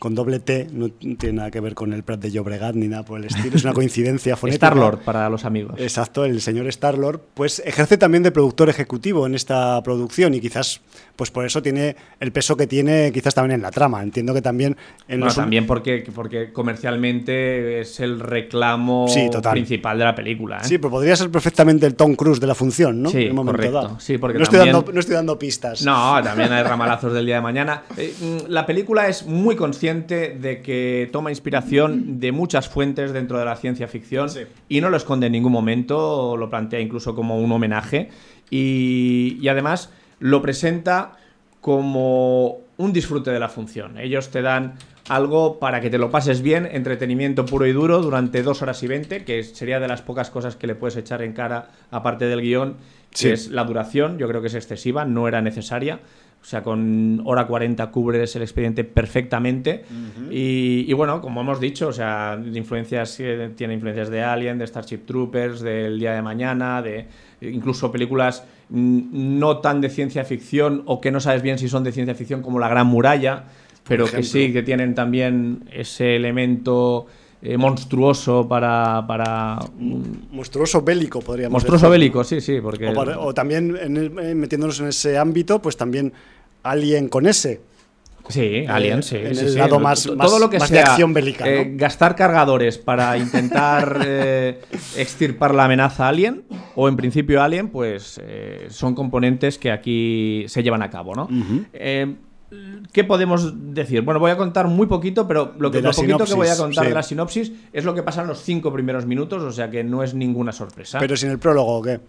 con doble T, no tiene nada que ver con el Pratt de Llobregat ni nada por el estilo, es una coincidencia fonética. Star-Lord para los amigos. Exacto, el señor Star-Lord, pues ejerce también de productor ejecutivo en esta producción y quizás, pues por eso tiene el peso que tiene, quizás también en la trama. Entiendo que también en Bueno, los también porque, porque comercialmente es el reclamo Sí, principal de la película. ¿eh? Sí, pero podría ser perfectamente el Tom Cruise de la función, ¿no? Sí, En un momento correcto. dado. Sí, porque no, estoy también- dando, no estoy dando pistas. No, también hay ramalazos del día de mañana. Eh, mm, la película es muy consciente de que toma inspiración de muchas fuentes dentro de la ciencia ficción Sí. y no lo esconde en ningún momento, lo plantea incluso como un homenaje y, y además lo presenta como un disfrute de la función. Ellos te dan algo para que te lo pases bien, entretenimiento puro y duro durante dos horas y veinte, que sería de las pocas cosas que le puedes echar en cara aparte del guion, que Sí. es la duración, yo creo que es excesiva, no era necesaria. O sea, con hora 40 cubres el expediente perfectamente. y, y bueno, como hemos dicho, o sea, de influencias, eh, tiene influencias de Alien, de Starship Troopers, del Día de Mañana, de incluso películas mm, no tan de ciencia ficción o que no sabes bien si son de ciencia ficción como La Gran Muralla, pero que sí, que tienen también ese elemento eh, monstruoso para... para mm, Monstruoso bélico, podríamos monstruoso decir. bélico, sí, sí, porque... O, para- o también en el- eh, metiéndonos en ese ámbito, pues también Alien con ese. Sí, Alien, sí. en sí, el sí. lado más- Todo más- lo que más de sea, acción bélica, ¿no? eh, gastar cargadores para intentar eh, extirpar la amenaza Alien, o en principio Alien, pues eh, son componentes que aquí se llevan a cabo, ¿no? Eh, ¿Qué podemos decir? Bueno, voy a contar muy poquito, pero lo, que, lo poquito que voy a contar sí. de la sinopsis es lo que pasa en los cinco primeros minutos, o sea que no es ninguna sorpresa. Pero sin el prólogo, ¿o qué?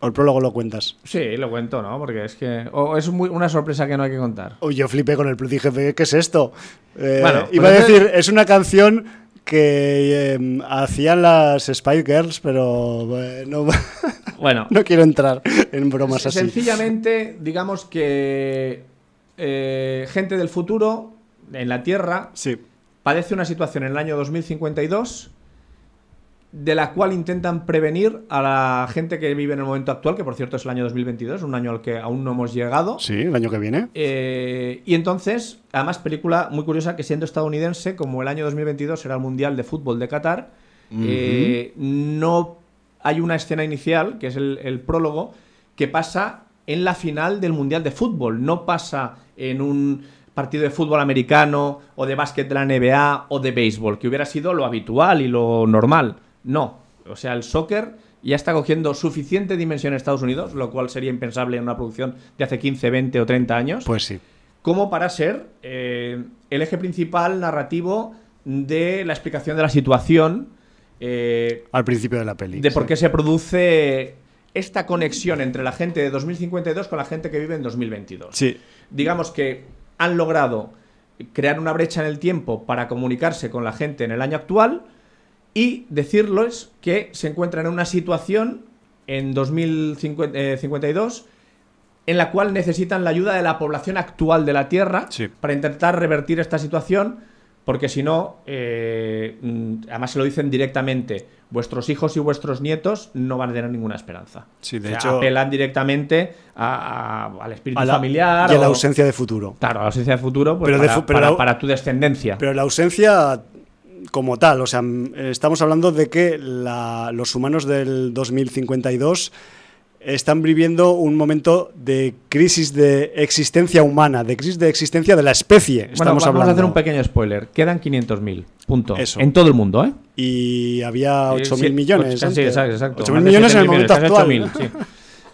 ¿O el prólogo lo cuentas? Sí, lo cuento, ¿no? Porque es que... O es muy- una sorpresa que no hay que contar. Uy, yo flipé con el plus, dije, ¿qué es esto? Eh, Bueno, iba a decir, es una canción que eh, hacían las Spice Girls, pero eh, no, Bueno, no quiero entrar en bromas así. Sencillamente, digamos que eh, gente del futuro en la Tierra Sí, padece una situación en el año 2052 de la cual intentan prevenir a la gente que vive en el momento actual, que por cierto es el año 2022, un año al que aún no hemos llegado. sí, el año que viene. Eh, y entonces, además, película muy curiosa que siendo estadounidense, como el año 2022 será el Mundial de Fútbol de Qatar, eh, no hay una escena inicial, que es el, el prólogo, que pasa en la final del Mundial de Fútbol, no pasa en un partido de fútbol americano o de básquet de la NBA o de béisbol, que hubiera sido lo habitual y lo normal. No, o sea, el soccer ya está cogiendo suficiente dimensión en Estados Unidos, lo cual sería impensable en una producción de hace 15, 20 o 30 años, Pues sí. como para ser eh, el eje principal narrativo de la explicación de la situación, eh, Al principio de la peli. de por qué se produce esta conexión entre la gente de 2052 con la gente que vive en 2022 Sí, digamos que han logrado crear una brecha en el tiempo para comunicarse con la gente en el año actual y decirles que se encuentran en una situación en 2052 en la cual necesitan la ayuda de la población actual de la Tierra Sí. para intentar revertir esta situación, porque si no, eh, mm, además se lo dicen directamente, vuestros hijos y vuestros nietos no van a tener ninguna esperanza. Sí, de O sea, hecho- apelan directamente a- a- al espíritu A la- familiar y a la ausencia de futuro. Claro, a la ausencia de futuro pues, Pero de para, fu- pero para- la- para tu descendencia. Pero la ausencia como tal, o sea, estamos hablando de que la- los humanos del 2052 están viviendo un momento de crisis de existencia humana, de crisis de existencia de la especie. bueno, Estamos vamos hablando. a hacer un pequeño spoiler. Quedan 500.000, punto. Eso. En todo el mundo, ¿eh? Y había 8.000 Sí, millones. Sí, exacto. exacto. 8.000 Más de millones en el 7.000 momento millones, actual. casi 8.000, sí.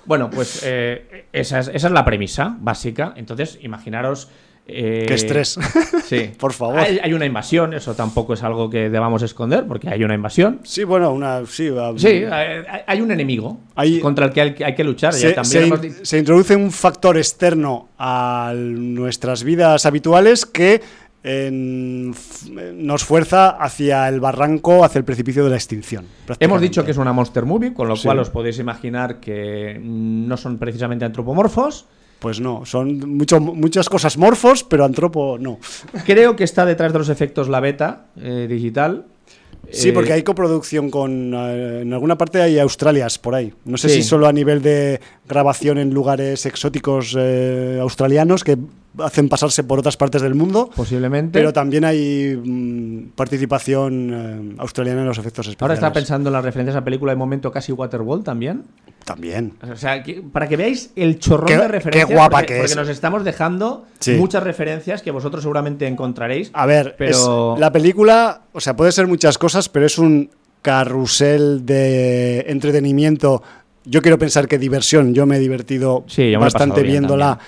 Bueno, pues eh, esa, es, esa es la premisa básica. Entonces, imaginaros. Eh, Qué estrés. Sí. Por favor. Hay, hay una invasión, eso tampoco es algo que debamos esconder, porque hay una invasión. Sí, bueno, una. Sí, va- Sí, hay, hay un enemigo Hay- contra el que hay, que luchar. Ya se, también se hemos in- di- se introduce un factor externo a nuestras vidas habituales que en- nos fuerza hacia el barranco, hacia el precipicio de la extinción. Hemos dicho que es una monster movie, con lo Sí. cual os podéis imaginar que no son precisamente antropomorfos. Pues no, son mucho, muchas cosas morfos, pero antropo no. Creo que está detrás de los efectos la beta eh, digital. Sí, Eh, porque hay coproducción con. eh, en alguna parte hay Australias por ahí. No sé Sí. si solo a nivel de grabación en lugares exóticos eh, australianos que hacen pasarse por otras partes del mundo. Posiblemente. Pero también hay mm, participación eh, australiana en los efectos especiales. Ahora estaba pensando en las referencias a película de momento casi Waterworld también. También. O sea, que- para que veáis el chorrón Qué- de referencias. qué guapa porque, que porque es. nos estamos dejando Sí. muchas referencias que vosotros seguramente encontraréis. A ver, Pero- es- la película, o sea, puede ser muchas cosas, pero es un carrusel de entretenimiento. Yo quiero pensar que diversión. Yo me he divertido Sí, me bastante bien viéndola.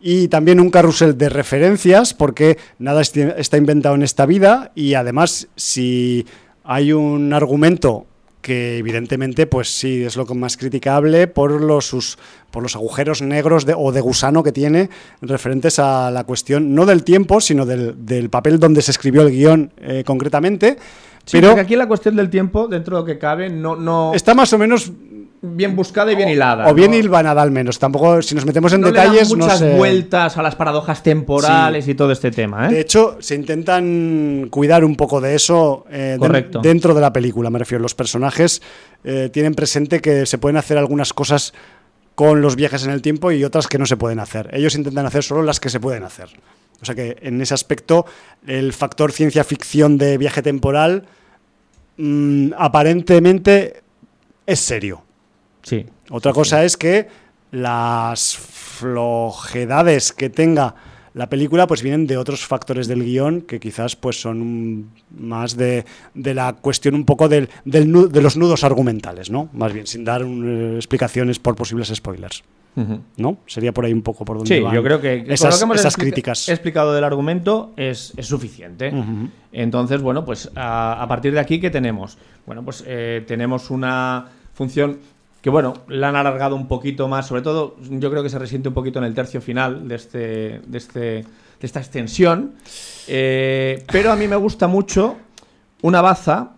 Y también un carrusel de referencias, porque nada está inventado en esta vida. Y además, si hay un argumento que evidentemente, pues sí, es lo más criticable por los, sus, por los agujeros negros de- o de gusano que tiene referentes a la cuestión, no del tiempo, sino del, del papel donde se escribió el guion eh, concretamente. Sí, pero aquí la cuestión del tiempo, dentro de lo que cabe, no, no está más o menos bien buscada y bien hilada. o bien ¿no? hilvanada al menos. Tampoco, si nos metemos en No le dan detalles, no muchas sé. vueltas a las paradojas temporales y todo este tema, ¿eh? De hecho, se intentan cuidar un poco de eso eh, dentro de la película, me refiero. Los personajes eh, tienen presente que se pueden hacer algunas cosas con los viajes en el tiempo y otras que no se pueden hacer. Ellos intentan hacer solo las que se pueden hacer. O sea que en ese aspecto el factor ciencia ficción de viaje temporal mm, aparentemente es serio. Sí. Otra cosa es que las flojedades que tenga la película pues vienen de otros factores del guion que quizás pues son más de, de la cuestión un poco del, del de los nudos argumentales, ¿no? Más bien, sin dar un, eh, explicaciones por posibles spoilers. ¿no? Sería por ahí un poco por donde Sí, van yo creo que esas, lo que hemos esas críticas. explicado del argumento es, es suficiente. Entonces, bueno, pues a, a partir de aquí, ¿qué tenemos? Bueno, pues eh, tenemos una función que, bueno, la han alargado un poquito más, sobre todo yo creo que se resiente un poquito en el tercio final de, este, de, este, de esta extensión, Eh, pero a mí me gusta mucho una baza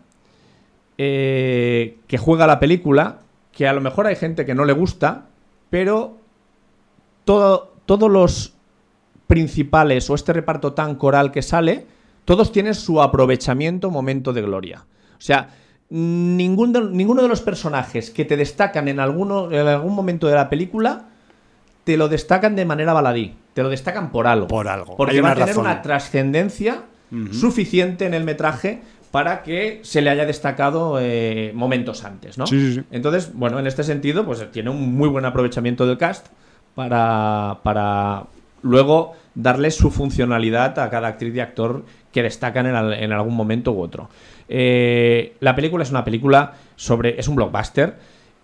eh, que juega la película, que a lo mejor hay gente que no le gusta, pero todo, todos los principales o este reparto tan coral que sale, todos tienen su aprovechamiento momento de gloria. O sea, ningún de- ninguno de los personajes que te destacan en, alguno, en algún momento de la película te lo destacan de manera baladí, te lo destacan por algo. Por algo. Porque Hay va a tener razón. una trascendencia suficiente en el metraje para que se le haya destacado eh, momentos antes, ¿no? Sí, sí, sí. Entonces, bueno, en este sentido, pues tiene un muy buen aprovechamiento del cast para, para luego darle su funcionalidad a cada actriz y actor que destacan en, en algún momento u otro. Eh, la película es una película sobre. es un blockbuster,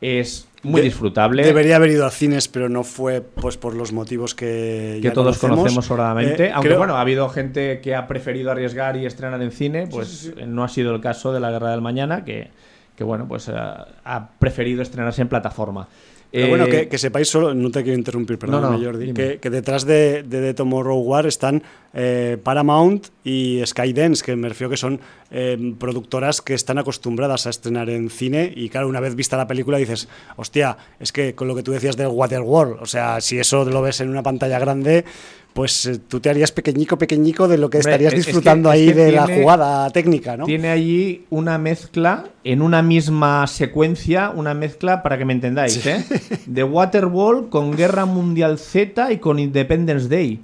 es muy De- disfrutable. Debería haber ido a cines, pero no fue pues por los motivos que, que ya todos conocemos Eh, sobradamente. Aunque creo- bueno, ha habido gente que ha preferido arriesgar y estrenar en cine, pues eh, no ha sido el caso de La Guerra del Mañana, que, que bueno, pues eh, ha preferido estrenarse en plataforma. Pero Eh, bueno, que, que sepáis solo, no te quiero interrumpir, perdóname no, Jordi, que, que detrás de, de The Tomorrow War están eh, Paramount y Skydance, que me refiero que son eh, productoras que están acostumbradas a estrenar en cine y claro, una vez vista la película dices, hostia, es que con lo que tú decías del Waterworld, o sea, si eso lo ves en una pantalla grande, pues eh, tú te harías pequeñico, pequeñico de lo que Hombre, estarías es que- disfrutando es ahí que de la jugada técnica, ¿no? Tiene allí una mezcla, en una misma secuencia, una mezcla, para que me entendáis, ¿eh? De Waterworld con Guerra Mundial Z y con Independence Day.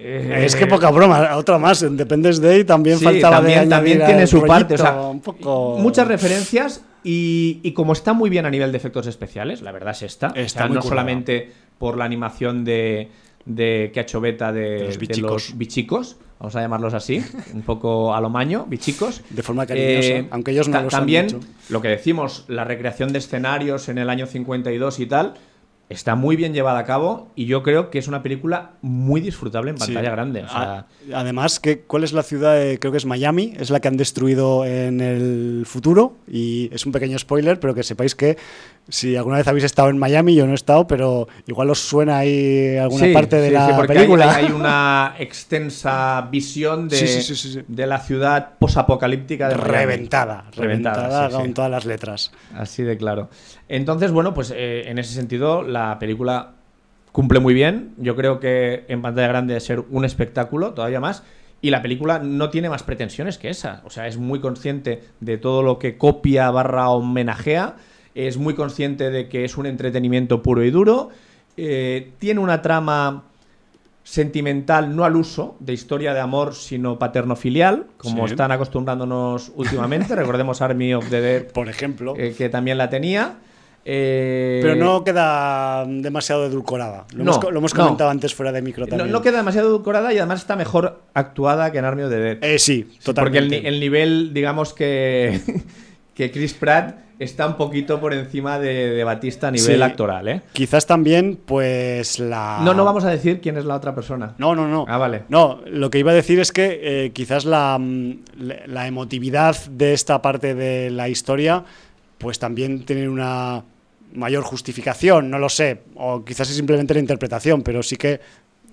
Eh, Es que poca broma, otra más, Independence Day también Sí, faltaba también, de también tiene su parte. O sea, rollito, un poco... Muchas referencias y, y como está muy bien a nivel de efectos especiales, la verdad es esta. Está O sea, no solamente por la animación de, de que ha hecho Beta de, De los de bichicos. los bichicos, vamos a llamarlos así, un poco a lo maño, bichicos. De forma cariñosa, aunque ellos no ta- los han También, lo que decimos, la recreación de escenarios en el año 52 y tal, está muy bien llevada a cabo y yo creo que es una película muy disfrutable en Sí. pantalla grande. O sea, A- Además, que, ¿cuál es la ciudad? Creo que es Miami, es la que han destruido en el futuro. Y es un pequeño spoiler, pero que sepáis que si alguna vez habéis estado en Miami, yo no he estado, pero igual os suena ahí alguna Sí, parte de sí, la película. Hay, hay una extensa visión de, de la ciudad posapocalíptica de Miami. reventada, reventada, Reventada, con todas las letras. Así de claro. Entonces, bueno, pues eh, en ese sentido, la película cumple muy bien. Yo creo que en pantalla grande es ser un espectáculo, todavía más. Y la película no tiene más pretensiones que esa. O sea, es muy consciente de todo lo que copia barra homenajea. Es muy consciente de que es un entretenimiento puro y duro. Eh, tiene una trama sentimental, no al uso, de historia de amor, sino paterno-filial, como Sí. están acostumbrándonos últimamente. Recordemos Army of the Dead, Por ejemplo. eh, que también la tenía. Eh, pero no queda demasiado edulcorada. Lo, no, hemos, lo hemos no. comentado antes fuera de micro no, también. no queda demasiado edulcorada y además está mejor actuada que en Army of the Dead. Eh, sí, Sí, totalmente. Porque el, ni- el nivel, digamos que, que Chris Pratt está un poquito por encima de, de Batista a nivel Sí. actoral, ¿eh? Quizás también, pues la. No, no vamos a decir quién es la otra persona. No, no, no. Ah, vale. No, lo que iba a decir es que eh, quizás la, mm, la- la emotividad de esta parte de la historia, pues también tiene una mayor justificación, no lo sé, o quizás es simplemente la interpretación, pero sí que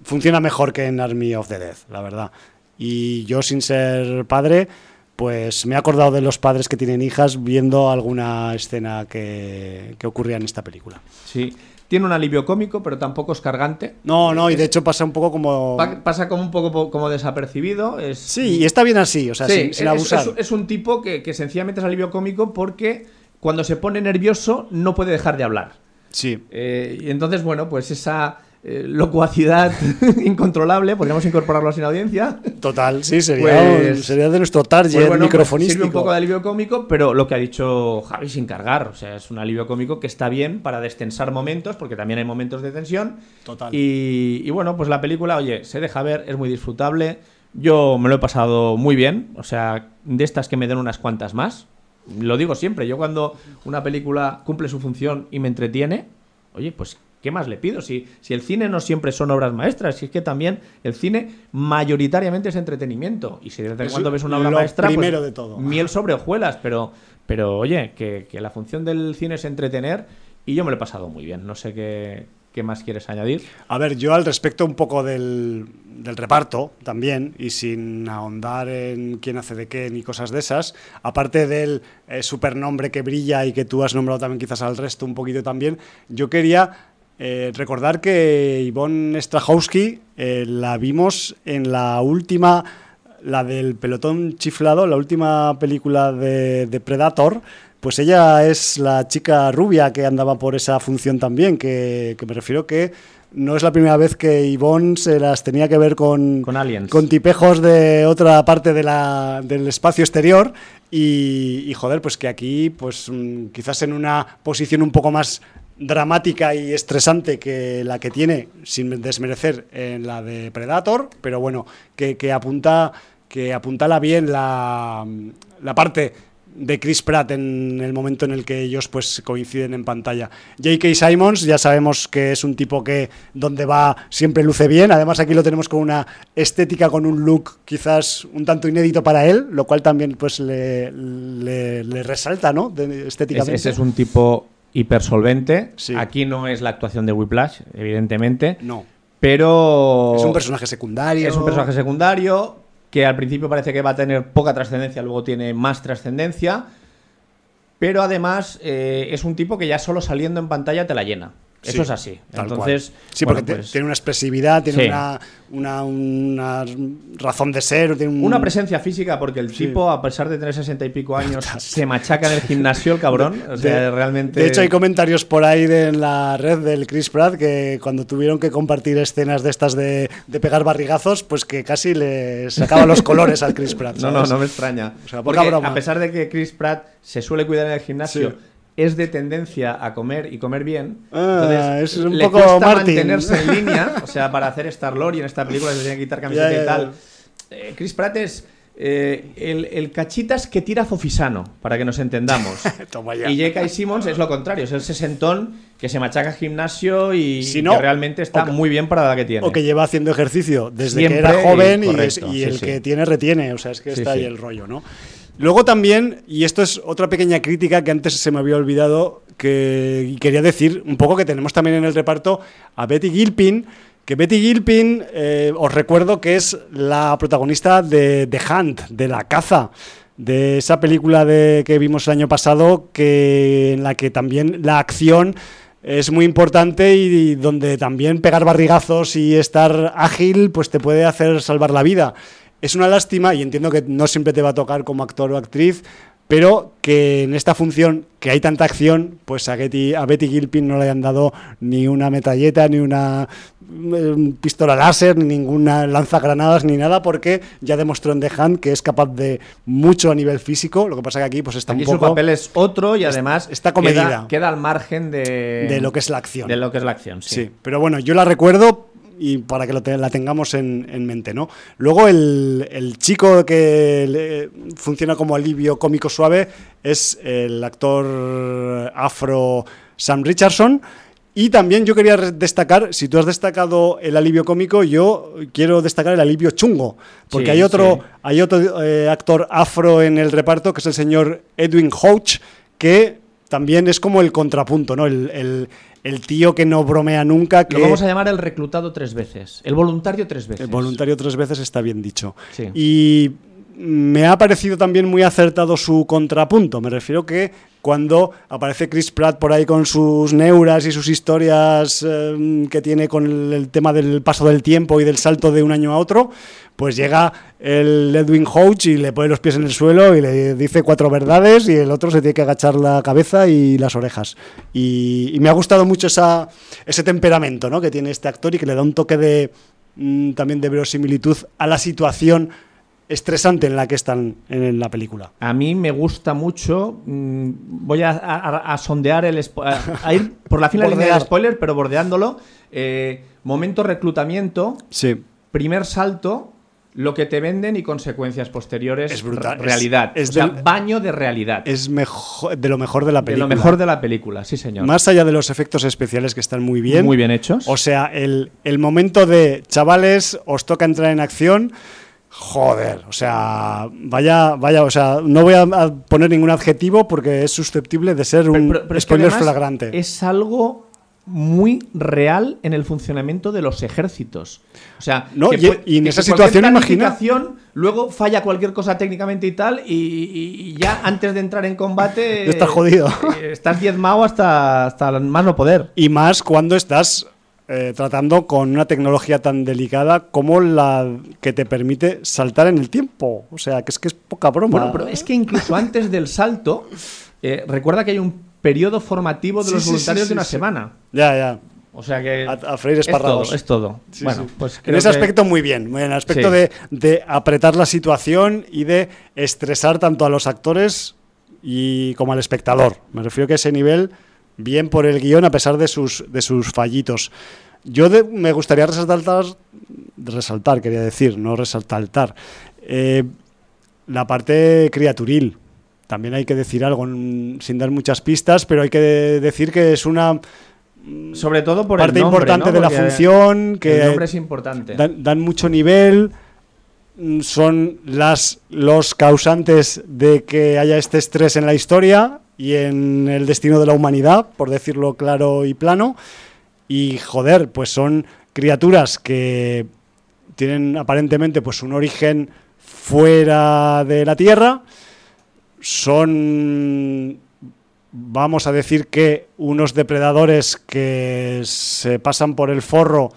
funciona mejor que en Army of the Dead, la verdad. Y yo, sin ser padre, pues me he acordado de los padres que tienen hijas viendo alguna escena que, que ocurría en esta película. Sí. Tiene un alivio cómico, pero tampoco es cargante. No, no, y de hecho pasa un poco como... Pa- Pasa como un poco po- como desapercibido. Es, Sí, y está bien así, o sea, Sí, sin, sin. Es, es un tipo que, que sencillamente es alivio cómico porque cuando se pone nervioso no puede dejar de hablar. Sí, Eh, y entonces, bueno, pues esa eh, locuacidad incontrolable, podríamos incorporarlo la audiencia. total, sí, sería, Pues- un- sería de nuestro target Pues bueno, pues microfonístico. sirve un poco de alivio cómico, pero lo que ha dicho Javi sin cargar. O sea, es un alivio cómico que está bien para destensar momentos, porque también hay momentos de tensión. Total. Y, y bueno, pues la película, oye, se deja ver, es muy disfrutable. Yo me lo he pasado muy bien. O sea, de estas que me den unas cuantas más. Lo digo siempre, yo cuando una película cumple su función y me entretiene, oye, pues ¿qué más le pido? Si, si el cine no siempre son obras maestras, si es que también el cine mayoritariamente es entretenimiento. Y si de vez en Es cuando ves una obra lo maestra, pues, primero de todo. miel sobre hojuelas, pero, pero oye, que, que la función del cine es entretener y yo me lo he pasado muy bien. No sé qué, qué más quieres añadir. A ver, yo al respecto un poco del, reparto también, y sin ahondar en quién hace de qué ni cosas de esas, aparte del eh, supernombre que brilla y que tú has nombrado también quizás al resto un poquito también, yo quería eh, recordar que Ivonne Strahovski eh, la vimos en la última, la del pelotón chiflado, la última película de, de Predator, pues ella es la chica rubia que andaba por esa función también, que, que me refiero que no es la primera vez que Ivonne se las tenía que ver con, Con aliens. con tipejos de otra parte de la- del espacio exterior y, y, joder, pues que aquí, pues mm, quizás en una posición un poco más dramática y estresante que la que tiene, sin desmerecer en la de Predator, pero bueno, que, que apunta que apuntala bien la, la parte de Chris Pratt en el momento en el que ellos pues coinciden en pantalla. J.K. Simons ya sabemos que es un tipo que donde va siempre luce bien, además aquí lo tenemos con una estética, con un look quizás un tanto inédito para él, lo cual también pues le, le- le resalta, ¿no? De- estéticamente. ese es un tipo hipersolvente. Sí. Aquí no es la actuación de Whiplash, evidentemente. No. Pero. Es un personaje secundario. Es un personaje secundario que al principio parece que va a tener poca trascendencia, luego tiene más trascendencia. Pero además eh, es un tipo que ya solo saliendo en pantalla te la llena. Eso Sí, es así. tal Entonces. Sí, porque pues, tiene una expresividad, tiene Sí. una, una, una razón de ser. Tiene un- una presencia física, porque el tipo, a pesar de tener sesenta y pico años, se machaca en el gimnasio el cabrón. O sea, de, realmente. de hecho, hay comentarios por ahí de, en la red del Chris Pratt que cuando tuvieron que compartir escenas de estas de, de pegar barrigazos, pues que casi le sacaba los colores al Chris Pratt. No, no, no me extraña. O sea, Porque a pesar de que Chris Pratt se suele cuidar en el gimnasio. Es de tendencia a comer y comer bien. Ah, entonces, es un le poco cuesta Martin. mantenerse en línea. O sea, para hacer Star-Lord y en esta película se tiene que quitar camiseta ya, y tal. ya. Eh, Chris Pratt es eh, el, el cachitas que tira Fofisano, para que nos entendamos. Toma ya. Y J.K. Simmons es lo contrario, es el sesentón que se machaca gimnasio y Si no, que realmente está que- muy bien para la edad que tiene. O que lleva haciendo ejercicio desde Siempre que era joven y y, es- correcto, y sí, el sí. que tiene retiene, o sea, es que Sí, está ahí el rollo, ¿no? Luego también, y esto es otra pequeña crítica que antes se me había olvidado, que y quería decir un poco que tenemos también en el reparto a Betty Gilpin, que Betty Gilpin, eh, os recuerdo que es la protagonista de The Hunt, de La Caza, de esa película de, que vimos el año pasado, que, en la que también la acción es muy importante y, donde también pegar barrigazos y estar ágil pues te puede hacer salvar la vida. Es una lástima y entiendo que no siempre te va a tocar como actor o actriz, pero que en esta función que hay tanta acción, pues a Betty, a Betty Gilpin no le hayan dado ni una metralleta, ni una eh, pistola láser, ni ninguna lanzagranadas, ni nada, porque ya demostró en The Hunt que es capaz de mucho a nivel físico. Lo que pasa que aquí pues está Aquí un su poco papel es otro y además está comedida. Queda, queda al margen de, de lo que es la acción. de lo que es la acción. Sí. Sí, pero bueno, yo la recuerdo y para que lo te- la tengamos en, en mente, ¿no? Luego el, el chico que le- funciona como alivio cómico suave es el actor afro Sam Richardson. Y también yo quería destacar, si tú has destacado el alivio cómico, yo quiero destacar el alivio chungo, porque Sí, hay otro, sí. hay otro eh, actor afro en el reparto, que es el señor Edwin Hoach, que también es como el contrapunto, ¿no? El, el- el tío que no bromea nunca, que Lo vamos a llamar el reclutado tres veces. El voluntario tres veces. el voluntario tres veces está bien dicho. Sí. Y me ha parecido también muy acertado su contrapunto. Me refiero que cuando aparece Chris Pratt por ahí con sus neuras y sus historias eh, que tiene con el, tema del paso del tiempo y del salto de un año a otro, pues llega el Edwin Hoach y le pone los pies en el suelo y le dice cuatro verdades y el otro se tiene que agachar la cabeza y las orejas. Y, y me ha gustado mucho esa, ese temperamento ¿no? que tiene este actor y que le da un toque de mm, también de verosimilitud a la situación estresante en la que están en la película. A mí me gusta mucho. mm, voy a, a- a sondear el. A, a ir por la fina línea del spoiler, pero bordeándolo. Eh, momento reclutamiento, Sí. primer salto, lo que te venden y consecuencias posteriores. Es brutal, re- Realidad. es- es o sea, del- baño de realidad. Es mejor, de lo mejor de la de película. lo mejor de la película, sí, señor. Más allá de los efectos especiales que están muy bien. Muy bien hechos. O sea, el, el momento de, chavales, os toca entrar en acción. Joder, o sea, vaya, vaya, o sea, no voy a, poner ningún adjetivo porque es susceptible de ser un Pero- pero- pero es que spoiler además flagrante. Es algo muy real en el funcionamiento de los ejércitos. O sea, No, que y- en que esa situación, imagina- Luego falla cualquier cosa técnicamente y tal, y, y- y ya antes de entrar en combate. Estás jodido. eh, Estás diezmado hasta, hasta más no poder. Y más cuando estás eh, tratando con una tecnología tan delicada como la que te permite saltar en el tiempo. O sea, que es que es poca broma. Bueno, pero es que incluso antes del salto, eh, recuerda que hay un periodo formativo de Sí, los sí, voluntarios sí, de una semana. Ya, ya. O sea que. A, a freír es todo, es todo. Bueno, pues en creo ese que- aspecto muy bien, en el aspecto de, de apretar la situación y de estresar tanto a los actores y como al espectador. Me refiero que ese nivel, bien por el guion a pesar de sus, de sus fallitos. Yo de- me gustaría resaltar, resaltar, quería decir, no resaltar, eh, la parte criaturil. También hay que decir algo, mm, sin dar muchas pistas, pero hay que decir que es una Sobre todo por parte el nombre, importante ¿no? de la función, que el nombre es importante. dan, dan mucho nivel, mm, son las, los causantes de que haya este estrés en la historia y en el destino de la humanidad, por decirlo claro y plano. Y joder, pues son criaturas que tienen aparentemente pues un origen fuera de la Tierra, son vamos a decir que unos depredadores que se pasan por el forro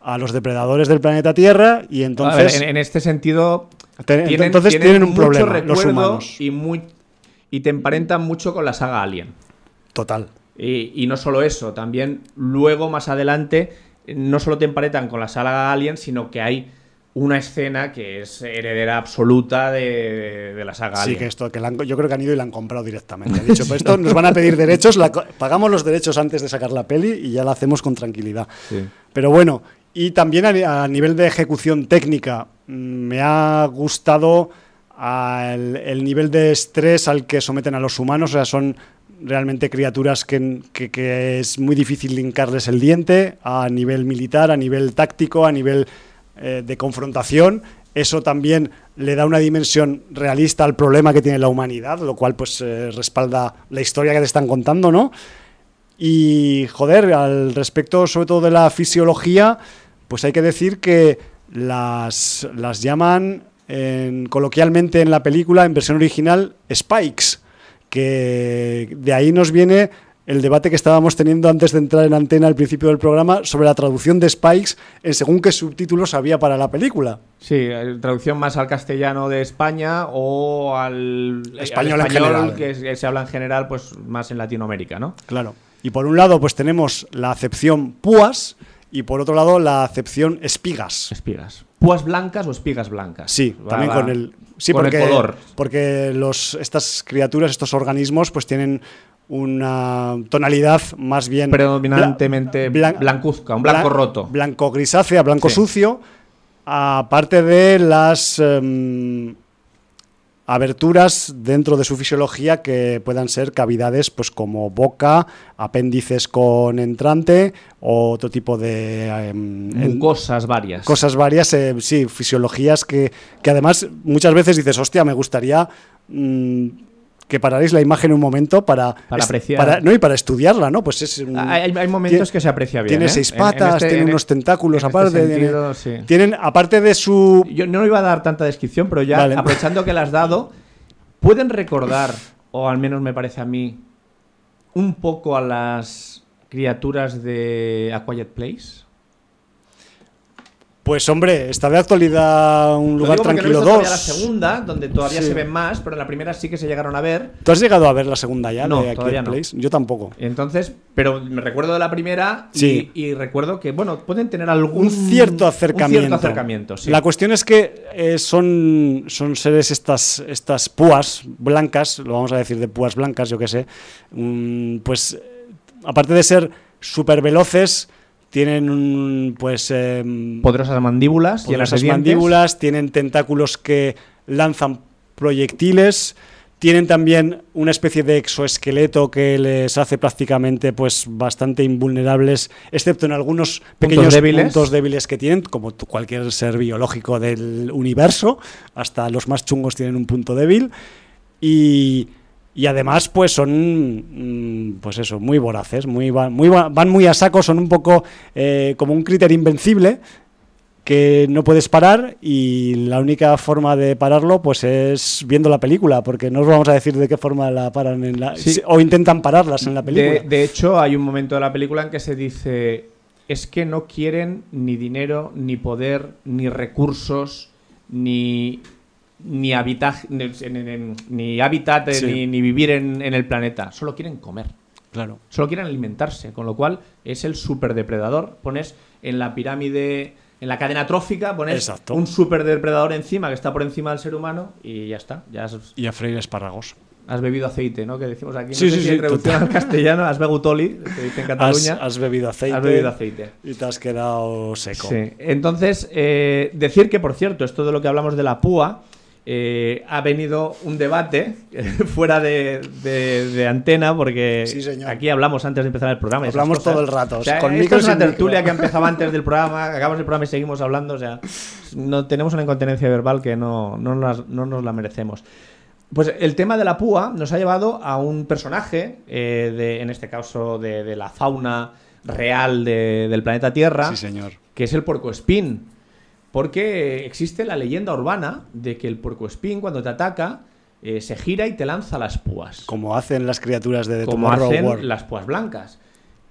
a los depredadores del planeta Tierra y entonces... en, este sentido... tienen, entonces tienen, un problema los humanos. Y, muy, y te emparentan mucho con la saga Alien. Total. Y, y, no solo eso, también luego más adelante no solo te emparentan con la saga Alien, sino que hay una escena que es heredera absoluta de, la saga. Sí, que esto, que yo creo que han ido y la han comprado directamente. dicho, pues esto nos van a pedir derechos, pagamos los derechos antes de sacar la peli y ya la hacemos con tranquilidad. Pero bueno, y también a, nivel de ejecución técnica, mm, me ha gustado el, nivel de estrés al que someten a los humanos, o son realmente criaturas que, que es muy difícil linkarles el diente a nivel militar, a nivel táctico, a nivel eh, de confrontación. Eso también le da una dimensión realista al problema que tiene la humanidad, lo cual pues eh, respalda la historia que te están contando, ¿no? Y joder, al respecto sobre todo de la fisiología, pues hay que decir que las, las llaman coloquialmente en la película, en versión original, spikes, que de ahí nos viene el debate que estábamos teniendo antes de entrar en antena al principio del programa sobre la traducción de Spikes en según qué subtítulos había para la película. Sí, eh, traducción más al castellano de España o al español, en general. que se habla en general, pues más en Latinoamérica, ¿no? Claro. Y por un lado, pues tenemos la acepción púas y por otro lado la acepción espigas. Espigas. ¿Púas blancas o espigas blancas? Sí, también con el sí, porque, color. Porque los, estas criaturas, estos organismos, pues tienen una tonalidad más bien predominantemente blancuzca, un blanco roto, blanco grisácea, blanco sucio, aparte de las em, aberturas dentro de su fisiología que puedan ser cavidades pues como boca, apéndices con entrante o otro tipo de em, cosas varias. Cosas varias, eh, sí, fisiologías que, que, además muchas veces dices, hostia, me gustaría mm, que pararéis la imagen un momento para, para apreciar. no, y para estudiarla, ¿no? Pues es, hay, momentos que se aprecia bien. Tiene ¿eh? seis patas, este- tiene unos tentáculos este aparte. tienen, aparte de su. Yo no iba a dar tanta descripción, pero ya aprovechando que la has dado, ¿pueden recordar, o al menos me parece a mí, un poco a las criaturas de A Quiet Place? Pues hombre, está de actualidad un lugar tranquilo 2. la segunda, donde todavía se ven más, pero en la primera sí que se llegaron a ver. ¿Tú has llegado a ver la segunda ya? No, todavía no. Yo tampoco. Entonces, pero me recuerdo de la primera y, recuerdo que, bueno, pueden tener algún... Un cierto acercamiento. Un cierto acercamiento, sí. La cuestión es que eh, son, son seres estas, estas púas blancas, lo vamos a decir de púas blancas, yo qué sé, pues aparte de ser súper veloces tienen pues em, poderosas mandíbulas, poderosas mandíbulas, tienen tentáculos que lanzan proyectiles, tienen también una especie de exoesqueleto que les hace prácticamente pues bastante invulnerables, excepto en algunos pequeños puntos débiles que tienen, como cualquier ser biológico del universo, hasta los más chungos tienen un punto débil. Y y además, pues son, mm, pues eso, muy voraces, muy, muy, van muy a saco, son un poco eh, como un criterio invencible que no puedes parar y la única forma de pararlo pues es viendo la película, porque no os vamos a decir de qué forma la paran en la, o intentan pararlas en la película. De, de hecho, hay un momento de la película en que se dice es que no quieren ni dinero, ni poder, ni recursos, ni ni, hábitat, ni, hábitat ni, ni, vivir en, el planeta. Solo quieren comer. Claro. Solo quieren alimentarse. Con lo cual es el superdepredador. Pones en la pirámide, en la cadena trófica, pones un superdepredador encima que está por encima del ser humano y ya está. Ya Y a freír espárragos. Has bebido aceite, ¿no? Que decimos aquí. sí, sí, sí, al castellano, has begutoli, que dice en Cataluña. Has, bebido aceite. Has bebido aceite. Y te has quedado seco. Sí. Entonces, eh, decir que, por cierto, esto de lo que hablamos de la púa, eh, ha venido un debate fuera de, antena, porque aquí hablamos antes de empezar el programa. Hablamos todo el rato. con es una tertulia que empezaba antes del programa, acabamos el programa y seguimos hablando. O sea, no, tenemos una incontinencia verbal que no, no, nos, la merecemos. Pues el tema de la púa nos ha llevado a un personaje, eh, de, en este caso de, la fauna real del planeta Tierra. Sí, señor que es el puercoespín. Porque existe la leyenda urbana de que el puercoespín, cuando te ataca, eh, se gira y te lanza las púas. Como hacen las criaturas de The como Tomorrow hacen War. las púas blancas.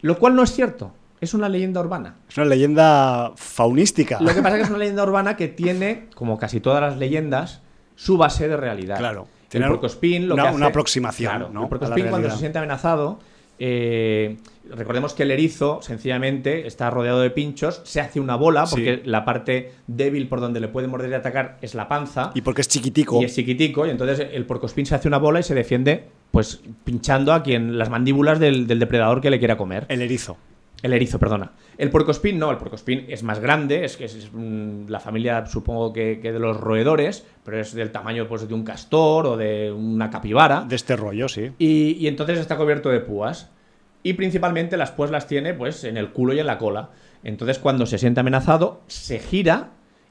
Lo cual no es cierto. Es una leyenda urbana. Es una leyenda faunística. Lo que pasa es que es una leyenda urbana que tiene, como casi todas las leyendas, su base de realidad. Claro. El Tiene puercoespín lo una- que hace- una aproximación, Claro, ¿no? El la cuando se siente amenazado, eh, recordemos que el erizo sencillamente está rodeado de pinchos, se hace una bola porque Sí. la parte débil por donde le puede morder y atacar es la panza. Y porque es chiquitico. Y es chiquitico, y entonces el porcospín se hace una bola y se defiende, pues pinchando a quien las mandíbulas del, del depredador que le quiera comer. El erizo. El erizo, perdona. El puercospín no, el puercospín es más grande, es que es, mm, la familia, supongo que, que de los roedores, pero es del tamaño pues, de un castor o de una capibara. De este rollo, sí. Y, y entonces está cubierto de púas. Y principalmente las púas las tiene pues en el culo y en la cola. Entonces cuando se siente amenazado, se gira,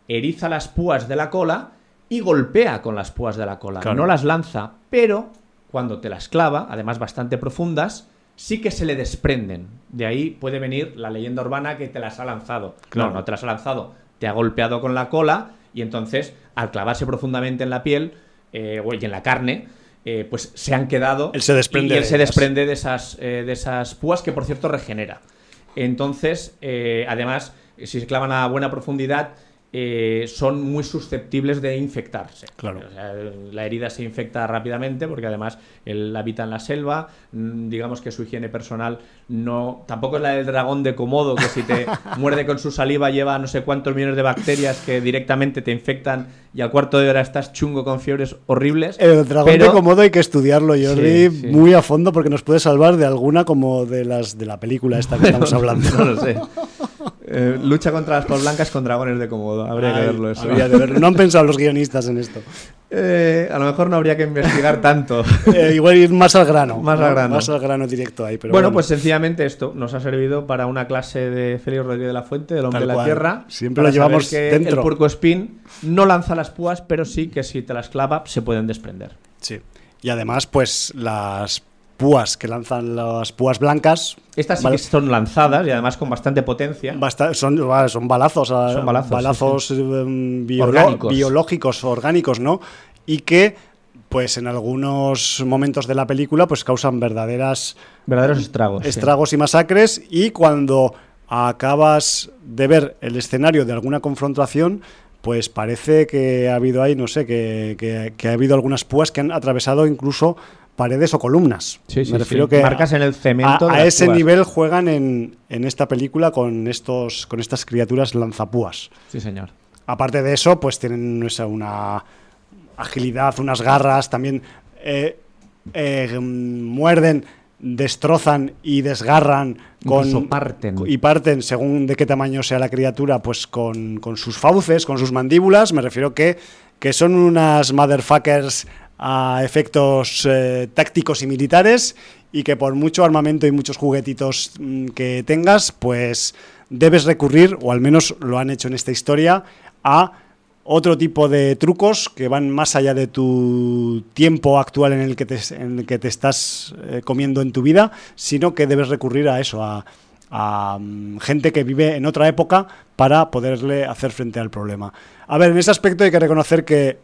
eriza las púas de la cola y golpea con las púas de la cola. Claro. No las lanza, pero cuando te las clava, además bastante profundas, sí que se le desprenden. De ahí puede venir la leyenda urbana que te las ha lanzado. Claro. No, no te las ha lanzado. Te ha golpeado con la cola y entonces, al clavarse profundamente en la piel eh, o y en la carne, eh, pues se han quedado. Él se desprende Y, él de se desprende de esas, eh, de esas púas que, por cierto, regenera. Entonces, eh, además, si se clavan a buena profundidad, eh, son muy susceptibles de infectarse. Claro. O sea, la herida se infecta rápidamente porque además él habita en la selva. mm, Digamos que su higiene personal no. Tampoco es la del dragón de Komodo, que si te muerde con su saliva lleva no sé cuántos millones de bacterias que directamente te infectan y al cuarto de hora estás chungo con fiebres horribles. El dragón Pero- de Komodo hay que estudiarlo, Jordi, Sí, sí. muy a fondo porque nos puede salvar de alguna como de las de la película esta que estamos hablando. No lo sé. Eh, lucha contra las blancas con dragones de Komodo. Habría que verlo eso. habría de verlo. No han pensado los guionistas en esto. Eh, a lo mejor no habría que investigar tanto. Eh, igual ir más al grano. Más al grano. Más al grano directo ahí. Pero bueno, bueno, pues sencillamente esto nos ha servido para una clase de Félix Rodríguez de la Fuente, del hombre Tal de la cual. tierra. Siempre lo llevamos que dentro. El puercoespín no lanza las púas, pero sí que si te las clava se pueden desprender. Sí. Y además, pues las púas que lanzan las púas blancas Estas sí que son lanzadas y además con bastante potencia. basta- son, son balazos, ah, Son balazos, eh, biolo- Orgánicos. biológicos, orgánicos, ¿no? Y que, pues en algunos momentos de la película, pues causan verdaderas Verdaderos estragos. sí. estragos y masacres y cuando acabas de ver el escenario de alguna confrontación, pues parece que ha habido ahí, no sé, que, que- que ha habido algunas púas que han atravesado incluso paredes o columnas. Sí, sí, Me sí. refiero que Marcas en el cemento. a, a ese púas. nivel juegan en, en esta película con estos con estas criaturas lanzapúas. Sí, señor. Aparte de eso, pues tienen esa, una agilidad, unas garras, también eh, eh, muerden, destrozan y desgarran con parten. y parten según de qué tamaño sea la criatura, pues con, con sus fauces, con sus mandíbulas. Me refiero que, que son unas motherfuckers a efectos eh, tácticos y militares y que por mucho armamento y muchos juguetitos mm, que tengas, pues debes recurrir, o al menos lo han hecho en esta historia, a otro tipo de trucos que van más allá de tu tiempo actual en el que te, en el que te estás eh, comiendo en tu vida, sino que debes recurrir a eso, a, mm, gente que vive en otra época para poderle hacer frente al problema. A ver, en ese aspecto hay que reconocer que